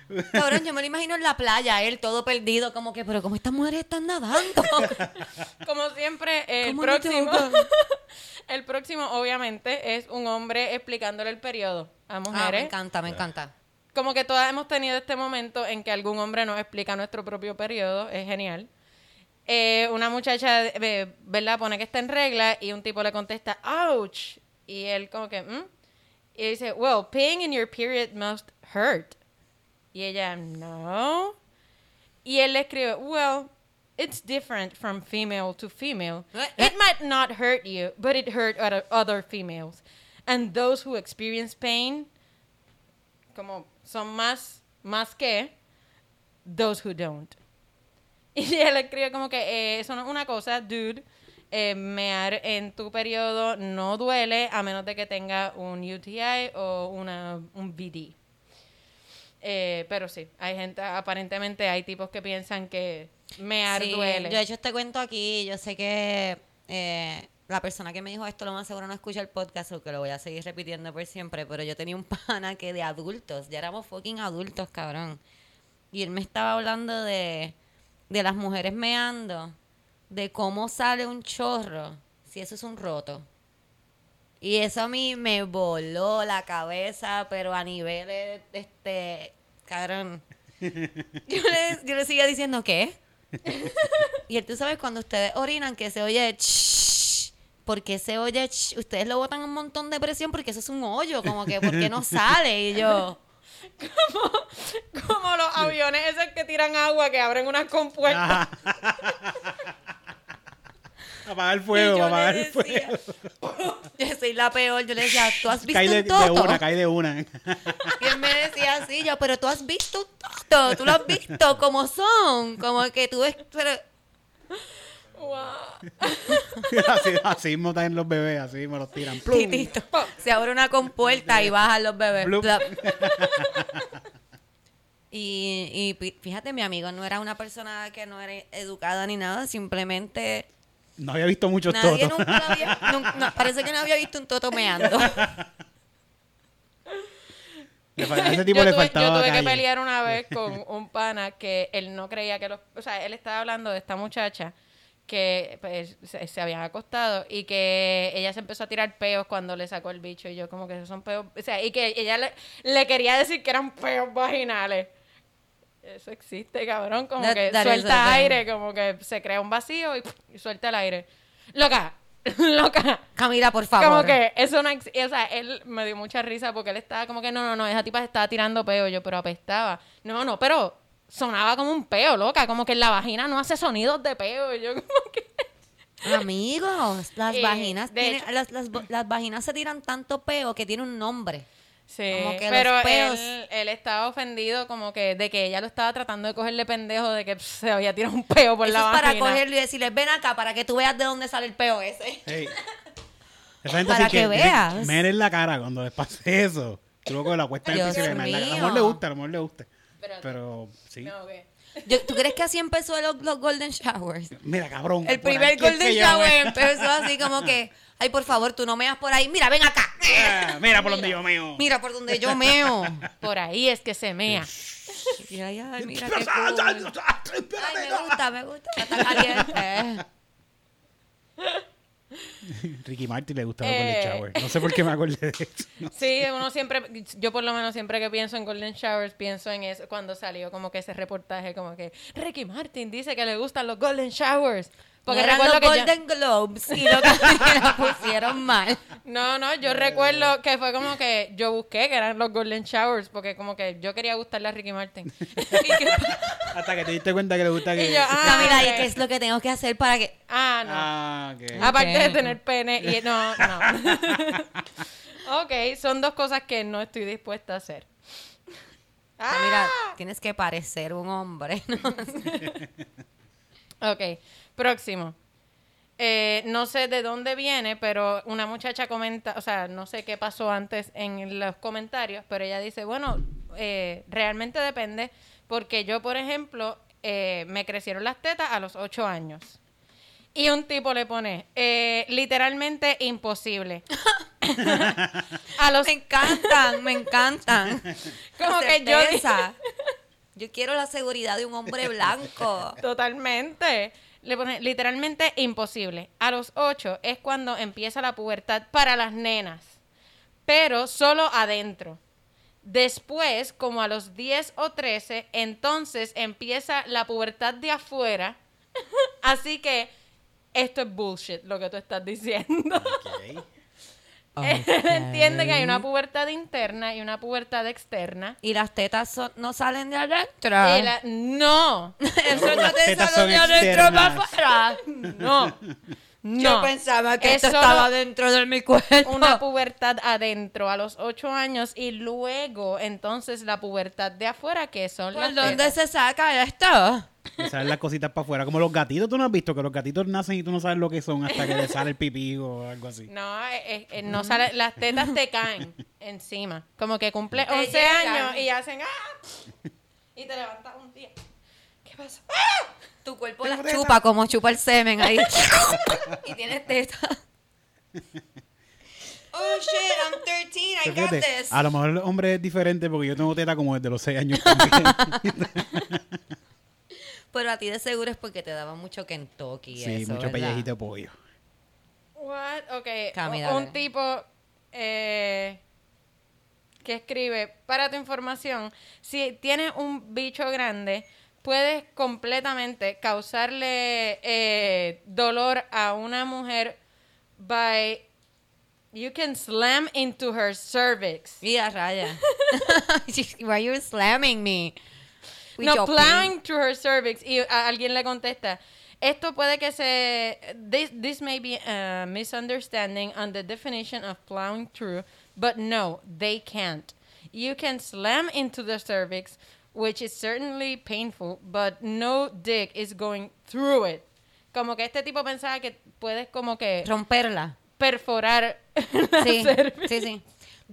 Cabrón, yo me lo imagino en la playa, él todo perdido, como que, pero como estas mujeres están nadando. Como siempre, el ¿Cómo próximo, el próximo obviamente es un hombre explicándole el periodo a Ah, me mujeres. encanta, me encanta. como que todas hemos tenido este momento en que algún hombre nos explica nuestro propio periodo, es genial. Eh, una muchacha, eh, ¿verdad? Pone que está en regla y un tipo le contesta, ouch. Y él como que, ¿mm? Y dice, well, peeing in your period must hurt. Y ella, no. Y él le escribe, well, it's different from female to female. It might not hurt you, but it hurt other, other females. And those who experience pain como son más, más que those who don't. Y él escribe como que eh, eso no es una cosa, dude. eh, mear en tu periodo no duele a menos de que tenga un UTI o una, un VD. Eh, pero sí, hay gente, aparentemente hay tipos que piensan que mear Sí, duele. Yo he hecho este cuento aquí, yo sé que eh, la persona que me dijo esto lo más seguro no escucha el podcast, o que lo voy a seguir repitiendo por siempre, pero yo tenía un pana que de adultos, ya éramos fucking adultos, cabrón. Y él me estaba hablando de, de las mujeres meando, de cómo sale un chorro, si eso es un roto. Y eso a mí me voló la cabeza, pero a niveles, este, cabrón. Yo le, yo le seguía diciendo, ¿qué? y él, tú sabes, cuando ustedes orinan, que se oye, "Shh", ¿por qué se oye? "Shh"? Ustedes lo botan un montón de presión porque eso es un hoyo, como que, ¿por qué no sale? Y yo, Como los aviones esos que tiran agua, que abren unas compuertas. Apagar el fuego, apagar el fuego. yo soy la peor, yo le decía, ¿tú has visto Cae de, un de toto? una, cae de una. Y él me decía así, yo, pero tú has visto un toto, tú lo has visto como son, como que tú ves, pero... Wow. así, así mismo están los bebés, así mismo los tiran. ¡Plum! Titito. Se abre una compuerta y bajan los bebés. Y, fíjate, mi amigo no era una persona que no era educada ni nada, simplemente No había visto muchos nadie totos. nunca había, no, parece que no había visto un toto meando. A ese tipo yo le tuve, faltaba yo tuve que pelear una vez con un pana que él no creía que los... O sea, él estaba hablando de esta muchacha que pues, se, se habían acostado y que ella se empezó a tirar peos cuando le sacó el bicho y yo como que esos son peos... O sea, y que ella le, le quería decir que eran peos vaginales. Eso existe, cabrón. Como That- que that suelta aire, como que se crea un vacío y, y suelta el aire. Loca, loca. Camila, por favor. Como que eso no O sea, él me dio mucha risa porque él estaba como que, no, no, no, esa tipa se estaba tirando peo. Yo, pero apestaba. No, no, pero sonaba como un peo, loca. Como que en la vagina no hace sonidos de peo. Y yo, como que. Amigos, las Eh, vaginas tienen- hecho- las, las, las vaginas se tiran tanto peo que tiene un nombre. Sí, Como que pero los peos- él, él estaba ofendido como que de que ella lo estaba tratando de cogerle pendejo de que se había tirado un peo por Eso la es para vagina. cogerlo y decirle, ven acá para que tú veas de dónde sale el peo ese. Ey. Esa gente Para así que veas. Me en la cara cuando les pase eso. Luego la cuesta y le mees en la cara. A lo mío. mejor le gusta, a lo mejor le gusta. Espérate. Pero sí. No, ¿qué? Yo- ¿Tú crees que así empezó los, los Golden Showers? Mira, cabrón. El primer Golden Shower empezó así como que, ay, por favor, tú no meas por ahí. Mira, ven acá. Ah, Mira por donde yo meo. Mira por donde yo meo. Por ahí es que se mea. Y ay, ay, mira qué cool. Ay, me gusta, me gusta. Está caliente. Ricky Martin le gustaba Eh. Golden Shower. No sé por qué me acordé de eso. Sí, uno siempre, yo por lo menos siempre que pienso en Golden Showers, pienso en eso, cuando salió como que ese reportaje, como que Ricky Martin dice que le gustan los Golden Showers. Porque eran los recuerdo que yo- Golden Globes y lo, que pusieron mal. No, no, yo recuerdo que fue como que yo busqué que eran los Golden Showers, porque como que yo quería gustarle a Ricky Martin. Hasta que te diste cuenta que le gusta que... Y yo, ah, No, mira. ¿y qué es lo que tengo que hacer para que...? Ah, no. Ah, ok. Aparte de tener pene y no, no. ok, son dos cosas que no estoy dispuesta a hacer. Ah, Ah, Mira, tienes que parecer un hombre. ¿no? Ok, próximo. Eh, no sé de dónde viene, pero una muchacha comenta, o sea, no sé qué pasó antes en los comentarios, pero ella dice, bueno, eh, realmente depende, porque yo, por ejemplo, eh, me crecieron las tetas a los 8 años. Y un tipo le pone, eh, literalmente imposible. a los Me encantan, me encantan. Como que yo. Yo quiero la seguridad de un hombre blanco. Totalmente. Le pone literalmente imposible. A los 8 es cuando empieza la pubertad para las nenas, pero solo adentro. Después, como a los 10 o 13, entonces empieza la pubertad de afuera. Así que esto es bullshit lo que tú estás diciendo. Ok. Él entiende que hay una pubertad interna y una pubertad externa. Y las tetas son- no salen de adentro. Y la- no, Eso No, te tetas sale son de adentro para afuera. no, no. Yo pensaba que Es esto estaba dentro de mi cuerpo. una pubertad adentro a los 8 años y luego entonces la pubertad de afuera que son ¿Por las dónde tetas. se saca esto? Le salen las cositas para afuera. Como los gatitos, tú no has visto que los gatitos nacen y tú no sabes lo que son hasta que le sale el pipí o algo así. No, eh, eh, no sale, las tetas te caen encima. Como que cumple Te 11 llegan. años y hacen ¡ah! Y te levantas un día. ¿Qué pasa? Tu cuerpo las chupa como chupa el semen ahí. y tienes teta. Oh shit, I'm 13, I got this. a lo mejor el hombre es diferente porque yo tengo teta como desde los 6 años también. Pero a ti de seguro es porque te daba mucho Kentucky. y sí, eso, mucho ¿verdad? pellejito de pollo. What? Ok. Cami, o- dale. un tipo eh, que escribe, para tu información, si tienes un bicho grande, puedes completamente causarle eh, dolor a una mujer by... You can slam into her cervix. Mira, Raya. Why you slamming me? No, plowing to her cervix. Y alguien le contesta, esto puede que se... This, this may be a misunderstanding on the definition of plowing through, but no, they can't. You can slam into the cervix, which is certainly painful, but no dick is going through it. Como que este tipo pensaba que puedes como que Romperla. perforar la Sí, cervix. sí, sí.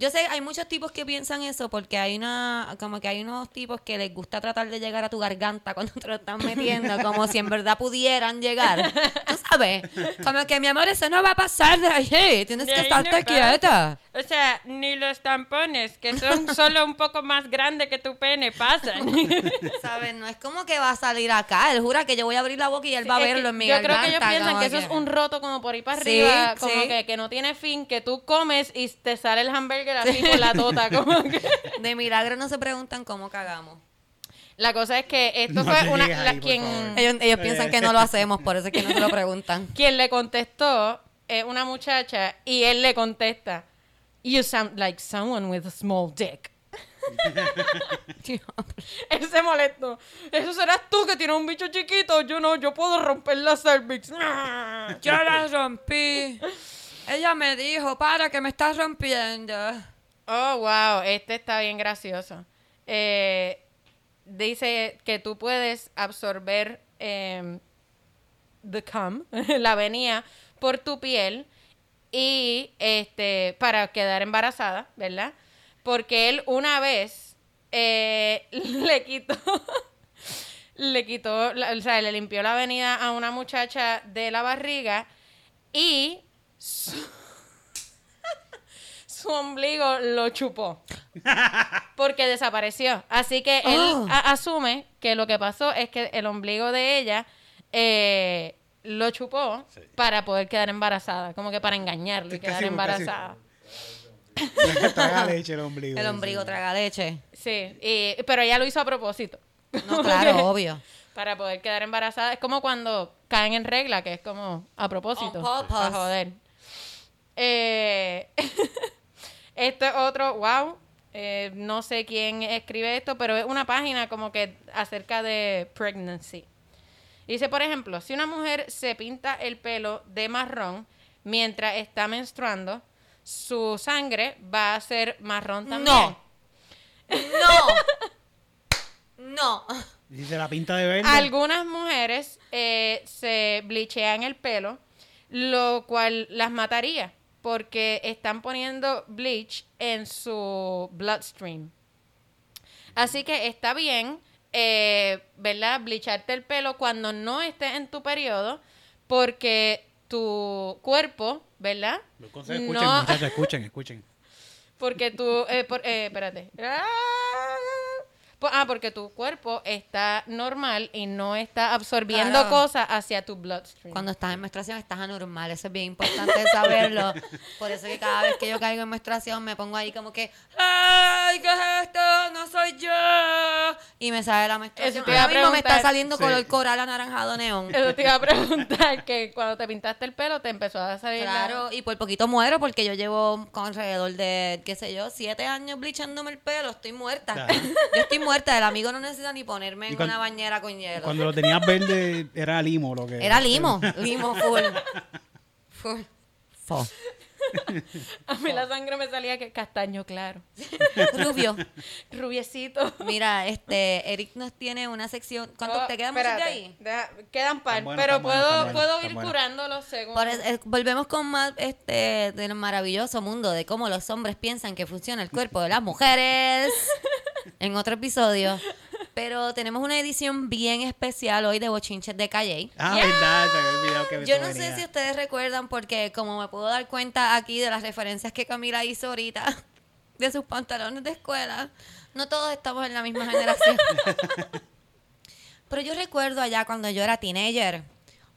Yo sé, hay muchos tipos que piensan eso porque hay una, como que hay unos tipos que les gusta tratar de llegar a tu garganta cuando te lo están metiendo, como si en verdad pudieran llegar. Tú sabes, como que mi amor, eso no va a pasar de allí, tienes De que no estarte quieta. O sea, ni los tampones, que son solo un poco más grandes que tu pene, pasan. ¿Sabes? No es como que va a salir acá, él jura que yo voy a abrir la boca y él va a verlo en mi yo garganta. creo que ellos piensan como que eso es un roto como por ahí para Sí, arriba, como sí. que, que no tiene fin, que tú comes y te sale el hamburger así por la tota. Como que. De milagro no se preguntan cómo cagamos. La cosa es que esto No fue una, la- ahí, quien. Ellos, ellos piensan que no lo hacemos, por eso es que no se lo preguntan. quien le contestó es una muchacha y él le contesta, You sound like someone with a small dick. Él se molestó. Eso serás tú que tienes un bicho chiquito. Yo no, yo puedo romper la cervix. Yo la rompí. Ella me dijo, para que me estás rompiendo. Oh, wow, este está bien gracioso. Eh, dice que tú puedes absorber em, the cum, la venía, por tu piel y este para quedar embarazada, ¿verdad? Porque él una vez eh, le quitó, le quitó, o sea, le limpió la venida a una muchacha de la barriga y su, su ombligo lo chupó porque desapareció. Así que él Oh. a- asume que lo que pasó es que el ombligo de ella eh, lo chupó para poder quedar embarazada, como que para engañarlo y Sí, quedar casi- embarazada. Traga leche el ombligo. El ombligo traga leche. Sí, y- pero ella lo hizo a propósito. No, claro, obvio. para poder quedar embarazada. Es como cuando caen en regla, que es como a propósito. Para joder. Eh, este otro, wow. eh, no sé quién escribe esto, pero es una página como que acerca de pregnancy. Dice, por ejemplo, si una mujer se pinta el pelo de marrón mientras está menstruando, su sangre va a ser marrón también. No. No. No. Y se la pinta de verde. Algunas mujeres eh, se blichean el pelo, lo cual las mataría porque están poniendo bleach en su bloodstream. Así que está bien, eh, ¿verdad? Blicharte el pelo cuando no estés en tu periodo porque tu cuerpo, ¿verdad? Los consejos, escuchen, No- muchachos, escuchen, escuchen. Porque tú, eh, por- eh, espérate. Ah, Ah, porque tu cuerpo está normal y no está absorbiendo Claro. cosas hacia tu bloodstream. Cuando estás en menstruación estás anormal, eso es bien importante saberlo. Por eso que cada vez que yo caigo en menstruación me pongo ahí como que, ¡ay, qué es esto! ¡No soy yo! Y me sale la menstruación. Ahora mismo me está saliendo Sí. color coral anaranjado neón. Eso te iba a preguntar que cuando te pintaste el pelo te empezó a salir. la- Claro, y por poquito muero porque yo llevo con alrededor de, qué sé yo, siete años blichándome el pelo. Estoy muerta. Claro. Yo estoy muerta. El amigo no necesita ni ponerme en una bañera con hielo. Cuando lo tenías verde era limo lo que Era limo. Limo full. Full. Fo. A mí la sangre me salía que castaño claro. Rubio. Rubiecito. Mira, este, Eric nos tiene una sección. ¿Cuánto Oh, te quedan muchos de espérate, ahí? deja- quedan par, pero puedo, puedo ir curándolos según. Por eh, volvemos con más este del maravilloso mundo de cómo los hombres piensan que funciona el cuerpo de las mujeres en otro episodio. Pero tenemos una edición bien especial hoy de Bochinches de Calle. Ah, verdad, se había olvidado que Yo eso no sé si ustedes recuerdan, porque como me puedo dar cuenta aquí de las referencias que Camila hizo ahorita de sus pantalones de escuela, no todos estamos en la misma generación. Pero yo recuerdo allá cuando yo era teenager,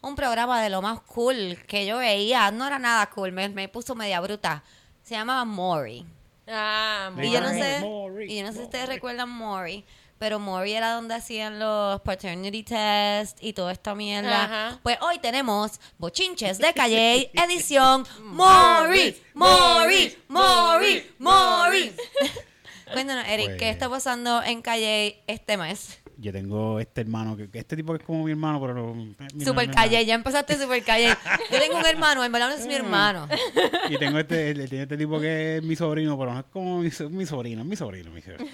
un programa de lo más cool que yo veía, no era nada cool, me, me puso media bruta. Se llamaba Maury. Ah, Y yo no sé, Maury, y yo no sé si ustedes recuerdan Maury, pero Maury era donde hacían los paternity test y toda esta mierda. Ajá. Pues hoy tenemos Bochinches de Calle, edición Maury, Maury, Maury, Maury. Cuéntanos, Eric, ¿qué Pues- está pasando en Calle este mes? Yo tengo este hermano, que este tipo que es como mi hermano, pero... no- mi Super hermano- Calle, ya empezaste Super Calle. Yo tengo un hermano, en verdad no es mi hermano. Y tengo este, tiene este tipo que es mi sobrino, pero no es como mi, mi sobrino, es mi sobrino, mi sobrino.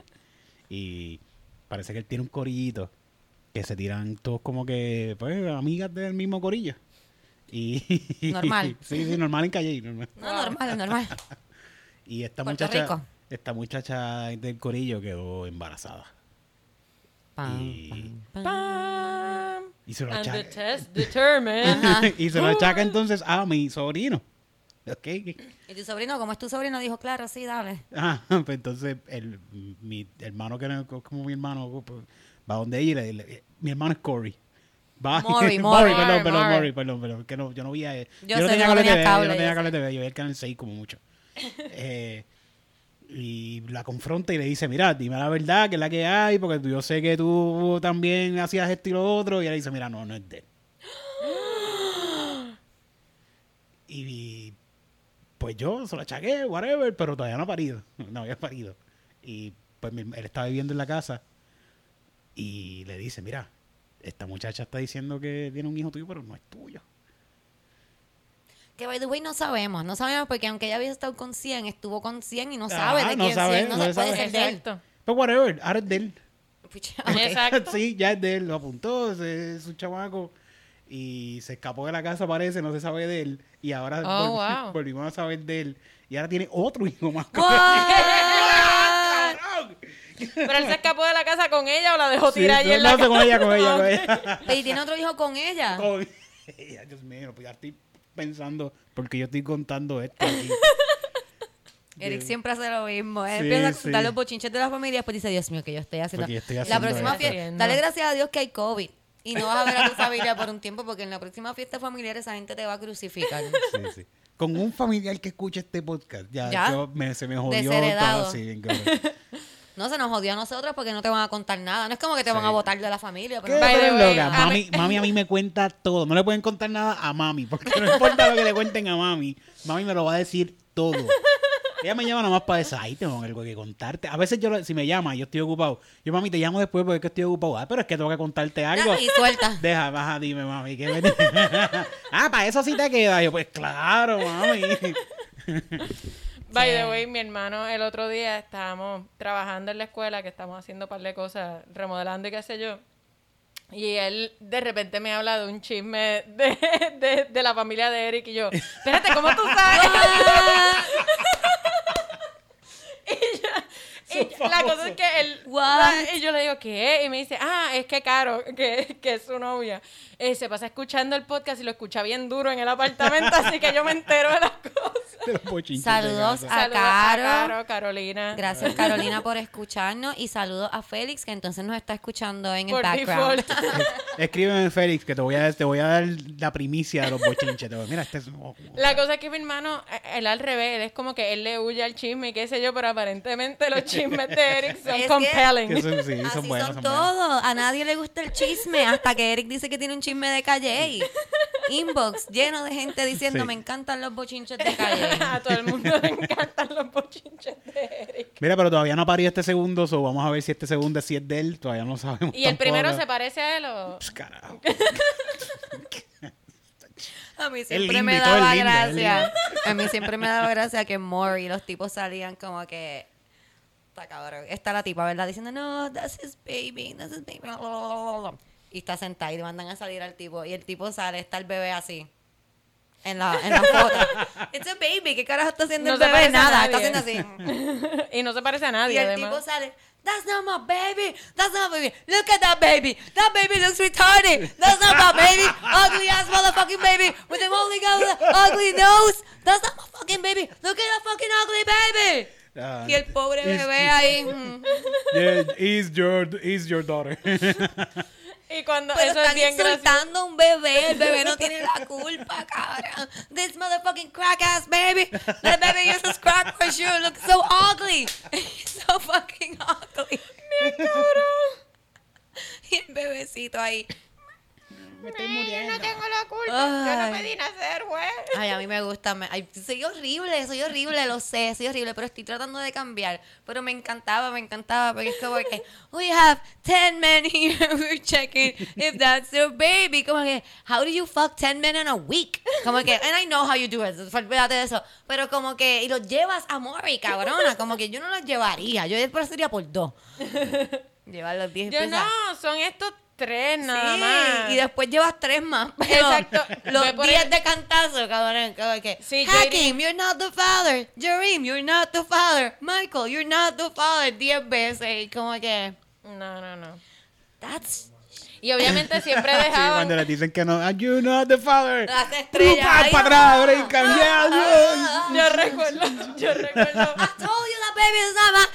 y parece que él tiene un corillito que se tiran todos como que, pues, amigas del mismo corillo. Y, Normal. sí, sí, normal en calle. Normal. No, normal, normal. Y esta Puerto muchacha, Rico. esta muchacha del corillo quedó embarazada. Pam, Y- pam, pam. Pam. Y se lo And the achaca. test determined. Y se lo achaca entonces a mi sobrino. ¿Ok? Y tu sobrino, como es tu sobrino, dijo, claro, sí, dale. Ah, pues entonces el, mi hermano, que no es como mi hermano, pues, va donde ella y le, le- mi hermano es Corey. Va, Maury, Maury. perdón, perdón. Maury, perdón, perdón, que no, yo no veía, yo, Yo no sé, tenía yo no cable TV, yo cable, no tenía yo cable TV, yo veía el canal 6 como mucho. Eh, y la confronta y le dice, mira, dime la verdad, que es la que hay, porque yo sé que tú también hacías esto y lo otro, y ella dice, mira, no, no es de él. y pues yo se lo achaqué, whatever, pero todavía no ha parido, no había parido. Y pues él estaba viviendo en la casa y le dice, mira, esta muchacha está diciendo que tiene un hijo tuyo, pero no es tuyo. Que by the way no sabemos, no sabemos porque aunque ella había estado con 100, estuvo con 100 y no Ah, sabe de no quién sabe, 100, no, no se puede sabe. ser de él. Exacto. Pero whatever, ahora es de él. Exacto. sí, ya es de él, lo apuntó, es un chamaco y se escapó de la casa, parece, no se sabe de él. Y ahora Oh, volvi- wow. volvimos a saber de él. Y ahora tiene otro hijo más. Pero él se escapó de la casa con ella o la dejó Sí, tirar no, en la no, con ella, con ella, con ella. Y tiene otro hijo con ella. Con ella, Dios mío, pues ya estoy pensando, porque yo estoy contando esto aquí. Eric siempre hace lo mismo. Él Sí, empieza a sí. contar los bochinches de la familia y después dice, Dios mío, que yo estoy haciendo. Yo estoy la haciendo próxima esto. fiesta. Dale gracias a Dios que hay COVID. Y no vas a ver a tu familia por un tiempo porque en la próxima fiesta familiar esa gente te va a crucificar. Sí, sí. Con un familiar que escuche este podcast, ya, ¿Ya? yo me, se me jodió todo. Sí, cabrón. No, se nos jodió a nosotros porque no te van a contar nada. No es como que te van a votar de la familia. ¿Qué Pero way, loca? a Mami, mami a mí me cuenta todo. No le pueden contar nada a mami, porque no importa lo que le cuenten a mami. Mami me lo va a decir todo. Ella me llama nomás para decir, ay, tengo algo que contarte. A veces yo, si me llama y yo estoy ocupado, yo, mami, te llamo después porque es que estoy ocupado. Ah, pero es que tengo que contarte algo. y suelta. Deja, baja, dime, mami. ¿qué me- ah, para eso sí te queda. Yo, pues claro, mami. By Sí. the way, mi hermano el otro día estábamos trabajando en la escuela, que estamos haciendo un par de cosas, remodelando y qué sé yo. Y él de repente me habla de un chisme de, de, de la familia de Eric y yo, espérate, ¿cómo tú sabes? Y yo- la cosa es que él, What? y yo le digo, ¿qué? Y me dice, ah, es que Caro, que, que es su novia, eh, se pasa escuchando el podcast y lo escucha bien duro en el apartamento, así que yo me entero de las cosas. De los Saludos. A Saludos Caro. Caro, Carolina. Gracias Carolina por escucharnos y saludos a Félix que entonces nos está escuchando en el background. default. Escríbeme, Félix, que te voy a, te voy a dar la primicia de los bochinches. Te voy- Mira, este es... La cosa es que mi hermano, eh, él al revés, él es como que él le huye al chisme y qué sé yo, pero aparentemente los chismes de Eric son que- compelling. Que son, sí, Así son buenos, son son todos. A nadie le gusta el chisme hasta que Eric dice que tiene un chisme de Calle. Inbox lleno de gente diciendo Sí. me encantan los bochinches de Calle. A todo el mundo le encantan los bochinches de Eric. Mira, pero todavía no parió este segundo, so vamos a ver si este segundo sí es de él. Todavía no sabemos. ¿Y el primero se parece a él o...? Pues, carajo. A mí siempre lindo me daba lindo, gracia. A mí siempre me daba gracia que Maury, los tipos salían como que. Está cabrón. Está la tipa, ¿verdad? Diciendo, no, that's his baby, that's his baby. Y está sentada y le mandan a salir al tipo. Y el tipo sale, está el bebé así. En la, en la foto. It's a baby. ¿Qué carajo está haciendo No el se bebé? Nada. Está haciendo así. y no se parece a Y nadie, el además. tipo sale. That's not my baby. That's not my baby. Look at that baby. That baby looks retarded. That's not my baby. Ugly ass motherfucking baby with the only ugly nose. That's not my fucking baby. Look at that fucking ugly baby. Ah, Y el pobre bebé ahí. mm. Yeah, is your, is your daughter. Y cuando Pero eso es están bien gracioso. insultando a un bebé. El bebé no tiene la culpa, cabrón. This motherfucking crack ass baby. That baby uses crack for sure. Looks so ugly. so fucking ugly. Y el bebecito ahí. Me estoy muriendo. No tengo la culpa. Yo no Ay. pedí nacer, güey. Ay, a mí me gusta. me- ay, soy horrible, soy horrible, lo sé, soy horrible, pero estoy tratando de cambiar. Pero me encantaba, me encantaba, porque es como que, we have 10 men here, we're checking if that's their baby. Como que, how do you fuck 10 men in a week? Como que, and I know how you do it, olvídate de eso. Pero como que, y los llevas a Mori, cabrona, como que yo no los llevaría, yo después sería por dos. Llevar los 10 Yo no, son estos tres nada Sí, más. y después llevas tres más. pero Exacto. Los Ve por 10 el- de cantazo, cabrón. que, Sí, you're not the father. Jareem, you're not the father. Michael, you're not the father. 10 veces. Y como que, No, no, no. that's... Y obviamente siempre Sí, dejaban. cuando le dicen que no, "Are you not the father. Las estrellas. Para ahí. atrás, brincan. Yo recuerdo, yo recuerdo. I told you that baby is not my...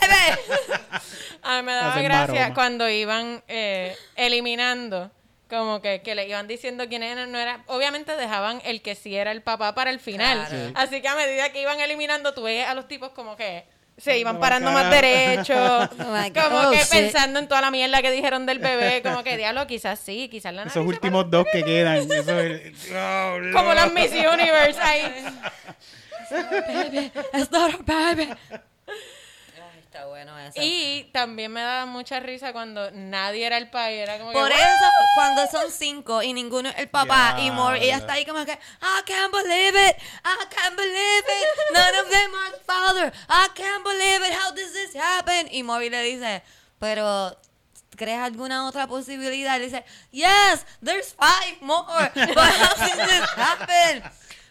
Baby. A mí me daba Hacen gracia maroma. cuando iban eh, eliminando, como que, que le iban diciendo quién era, no era. Obviamente dejaban el que sí era el papá para el final. Claro. Sí. Así que a medida que iban eliminando, tú veías a los tipos como que se iban No, parando cara. más derechos, Oh como Oh, que shit. pensando en toda la mierda que dijeron del bebé, como que diablo, quizás sí, quizás la Esos nariz últimos dos que quedan. Eso es, oh, parece- como las Miss Universe ahí. baby, it's not a baby. Ay, está bueno eso. Y también me daba mucha risa cuando nadie era el pai, era como que, Por eso, cuando son cinco y ninguno es el papá y Maury, ella está ahí como que, I can't believe it, I can't believe it, none of them are father, I can't believe it, how does this happen? Y Maury le dice, pero, ¿crees alguna otra posibilidad? Y le dice, yes, there's five more, but how does this happen?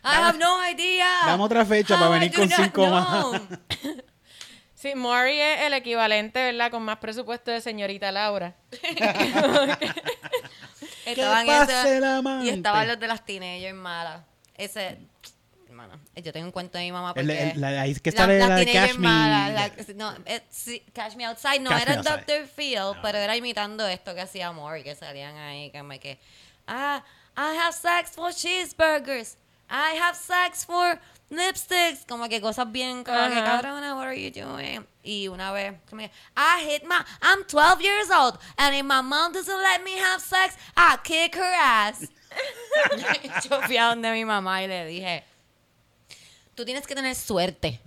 I have no idea. Dame otra fecha How para venir con cinco más. Sí, Maury es el equivalente, ¿verdad? Con más presupuesto de señorita Laura. Estaban pase el amante. y estaban los de las teenagers malas. Ese, hermano, yo tengo un cuento de mi mamá El- porque... el- la- ahí es que la- sale la de Cash Me- malas, la- no, eh, sí, Cash Me Outside no Cash era Me el Outside. Dr. Phil, pero era imitando esto que hacía Maury, que salían ahí, como que, ah, I have sex for cheeseburgers. I have sex for lipsticks. Como que cosas bien, como que cabrona, what are you doing? Y una vez, como que, I hit my, I'm 12 years old, and if my mom doesn't let me have sex, I kick her ass. Yo fui a donde mi mamá y le dije, tú tienes que tener suerte.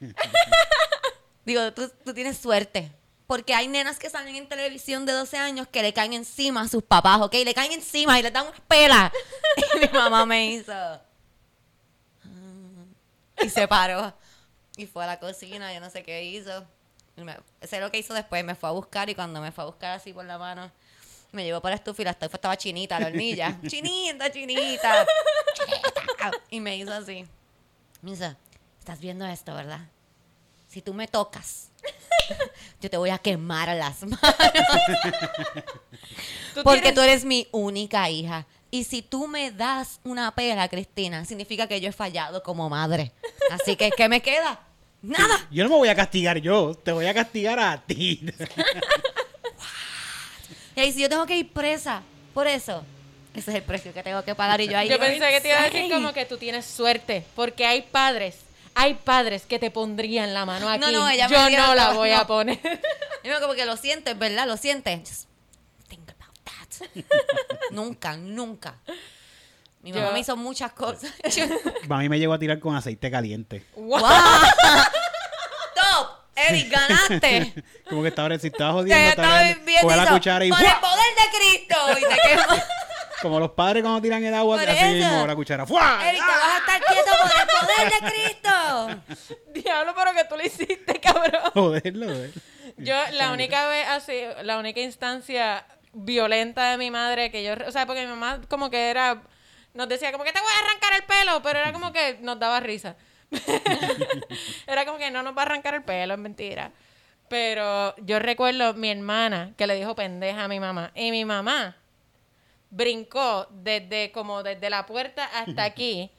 Digo, tú, tú tienes suerte. Porque hay nenas que salen en televisión de 12 años que le caen encima a sus papás, ¿ok? Le caen encima y le dan una pela. Y mi mamá me hizo. Y se paró. Y fue a la cocina, yo no sé qué hizo. Y me- sé lo que hizo después, me fue a buscar y cuando me fue a buscar así por la mano, me llevó por la estufa y la estufa estaba chinita, la hornilla. chinita, chinita. Chinita. Y me hizo así. Me dice, estás viendo esto, ¿verdad? Si tú me tocas, yo te voy a quemar las manos. Tú Porque tienes- tú eres mi única hija. Y si tú me das una pela, Cristina, significa que yo he fallado como madre. Así que, ¿qué me queda? Nada. Yo no me voy a castigar yo, te voy a castigar a ti. Y ahí si yo tengo que ir presa por eso, ese es el precio que tengo que pagar. Y yo ahí Yo pensé que te iba a decir como que tú tienes suerte, porque hay padres, hay padres que te pondrían la mano aquí. No, no, ella me Yo no la voy no. a poner. Yo como que lo sientes, ¿verdad? Lo sientes. Just think about that. nunca, nunca. Mi mamá Yo- me hizo muchas cosas. A mí me llegó a tirar con aceite caliente. Wow. ¡Top! Eric, ganaste. Como que estaba, si estaba Te jodiendo, estaba estaba la cuchara y Con ¡fua! el poder de Cristo. Y te quemó. Como los padres cuando tiran el agua, Por así eso. mismo, la cuchara. ¡fua! Eric, te vas a estar quieto por el poder de Cristo. Diablo, pero que tú lo hiciste, cabrón. Joderlo, joder. Yo, la única vez así, la única instancia violenta de mi madre que yo, o sea, porque mi mamá como que era, nos decía como que te voy a arrancar el pelo, pero era como que nos daba risa. era como que no nos va a arrancar el pelo, es mentira. Pero yo recuerdo mi hermana que le dijo pendeja a mi mamá. Y mi mamá brincó desde como desde la puerta hasta aquí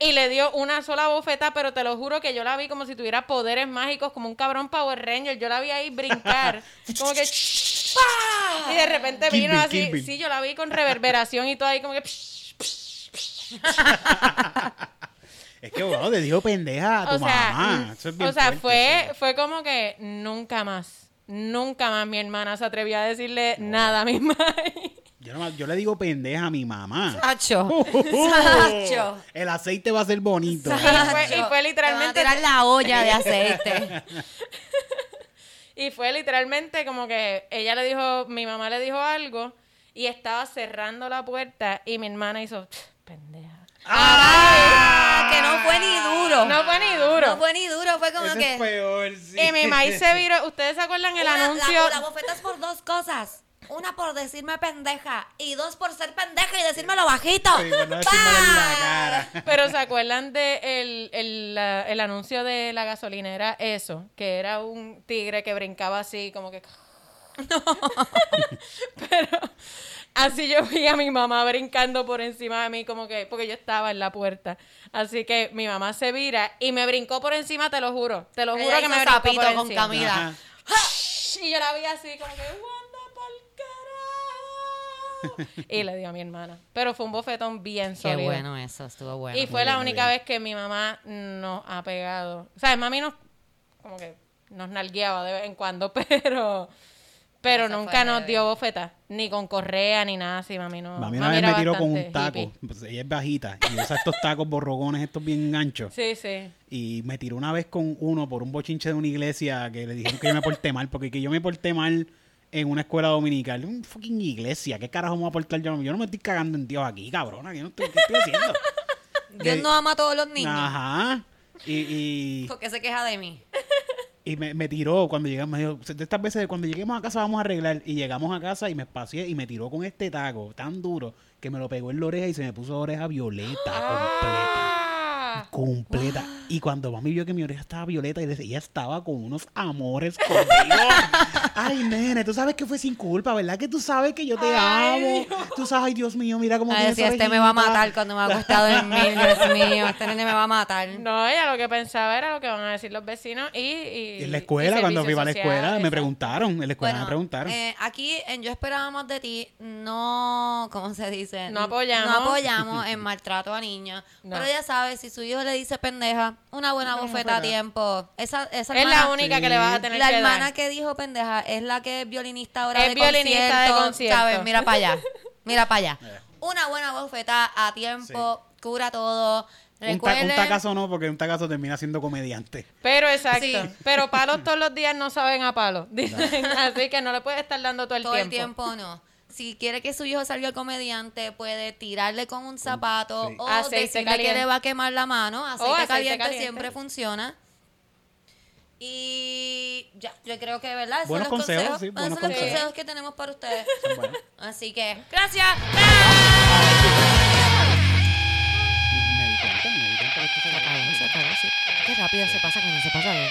y le dio una sola bofeta, pero te lo juro que yo la vi como si tuviera poderes mágicos, como un cabrón Power Ranger. Yo la vi ahí brincar, como que ¡pah! y de repente vino así, sí, yo la vi con reverberación y todo ahí como que Es que, wow, te dijo pendeja a tu o sea, mamá. mm, Eso es bien o sea, fuerte, fue sí. fue como que nunca más, nunca más mi hermana se atrevía a decirle nada a mi madre. Yo, no- yo le digo pendeja a mi mamá. Sacho. Uh, Sacho. El aceite va a ser bonito. Y fue- y fue literalmente- Te van a tirar la olla de aceite. Y fue literalmente como que ella le dijo, mi mamá le dijo algo y estaba cerrando la puerta y mi hermana hizo, pendeja. Ah, que no fue ni duro. No fue ni duro. No fue ni duro, fue como Ese que. es peor, sí. Y mi maíz se viró. ¿Ustedes se acuerdan el Una- anuncio? La, la bofeta es por dos cosas. Una por decirme pendeja y dos por ser pendeja y decírmelo bajito. Sí, por no decírmelo en la cara. Pero ¿se acuerdan de el, el, la- el anuncio de la gasolinera? Eso, que era un tigre que brincaba así, como que... Pero así yo vi a mi mamá brincando por encima de mí, como que... Porque yo estaba en la puerta. Así que mi mamá se vira y me brincó por encima, te lo juro. Te lo Ella juro que hizo me brincó sapito por con encima. Camila. Ajá. Y yo la vi así, como que... ¡Wanda pa'l carajo! Y le dio a mi hermana. Pero fue un bofetón bien Qué sólido. bueno eso, estuvo bueno. Y fue Muy la bien, única bien. vez que mi mamá nos ha pegado. O sea, mami nos, como que nos nalgueaba de vez en cuando, pero, pero Eso nunca nos dio bofeta, ni con correa, ni nada así, mami no. Mami una vez me tiró con un taco. Pues ella es bajita y usa estos tacos borrogones, estos bien ganchos. Sí, sí. Y me tiró una vez con uno por un bochinche de una iglesia que le dijeron que yo me porté mal, porque que yo me porté mal en una escuela dominical. Un fucking iglesia. ¿Qué carajo me voy a portar yo? Yo no me estoy cagando en Dios aquí, cabrona. Yo no estoy, ¿Qué estoy haciendo? Dios que- no ama a todos los niños. Ajá. Y, y, ¿Por qué se queja de mí? y me, me tiró cuando llegamos. Me dijo, de estas veces, cuando lleguemos a casa vamos a arreglar. Y llegamos a casa y me espacié y me tiró con este taco tan duro que me lo pegó en la oreja y se me puso oreja violeta completa. Ah, completa. Y cuando mami vio que mi oreja estaba violeta, y decía, ella estaba con unos amores conmigo. Ay, nene, tú sabes que fue sin culpa, ¿verdad? Que tú sabes que yo te Ay, amo. Tú sabes, ay, Dios mío, mira cómo Ay, esa este me va a orejita". matar cuando me ha acostado en mí, Dios mío, este nene me va a matar. No, ella lo que pensaba era lo que van a decir los vecinos y... y En la escuela, cuando fui servicios a la escuela, me preguntaron. En la escuela me preguntaron. eh, aquí en Yo Esperábamos de Ti, no, ¿cómo se dice? No apoyamos. No apoyamos el maltrato a niños. No. Pero ya sabes, si su hijo le dice pendeja, una buena Una bofeta a tiempo. Esa, esa Es hermana- la única Sí. que le vas a tener La que hermana dar. que dijo pendeja es la que es violinista ahora Es de violinista de concierto, concierto. ¿sabes? Mira para allá. Mira para allá. Eh. Una buena bofeta a tiempo, cura todo. un, ta- un tacazo no, porque un tacazo termina siendo comediante. Pero exacto. Sí. Pero palos todos los días no saben a palos. Dicen. Así que no le puedes estar dando todo el todo tiempo. el tiempo no. Si quiere que su hijo salga comediante, puede tirarle con un zapato Sí. o Aceite decirle caliente. que le va a quemar la mano. Aceite, aceite caliente, caliente. siempre funciona. Y ya, yo creo que, ¿verdad? Esos Buenos son los consejos, sí, buenos son los consejos. consejos que tenemos para ustedes. Así que, gracias. Se acabó, se acabó, sí. Qué rápido se pasa cuando se pasa bien.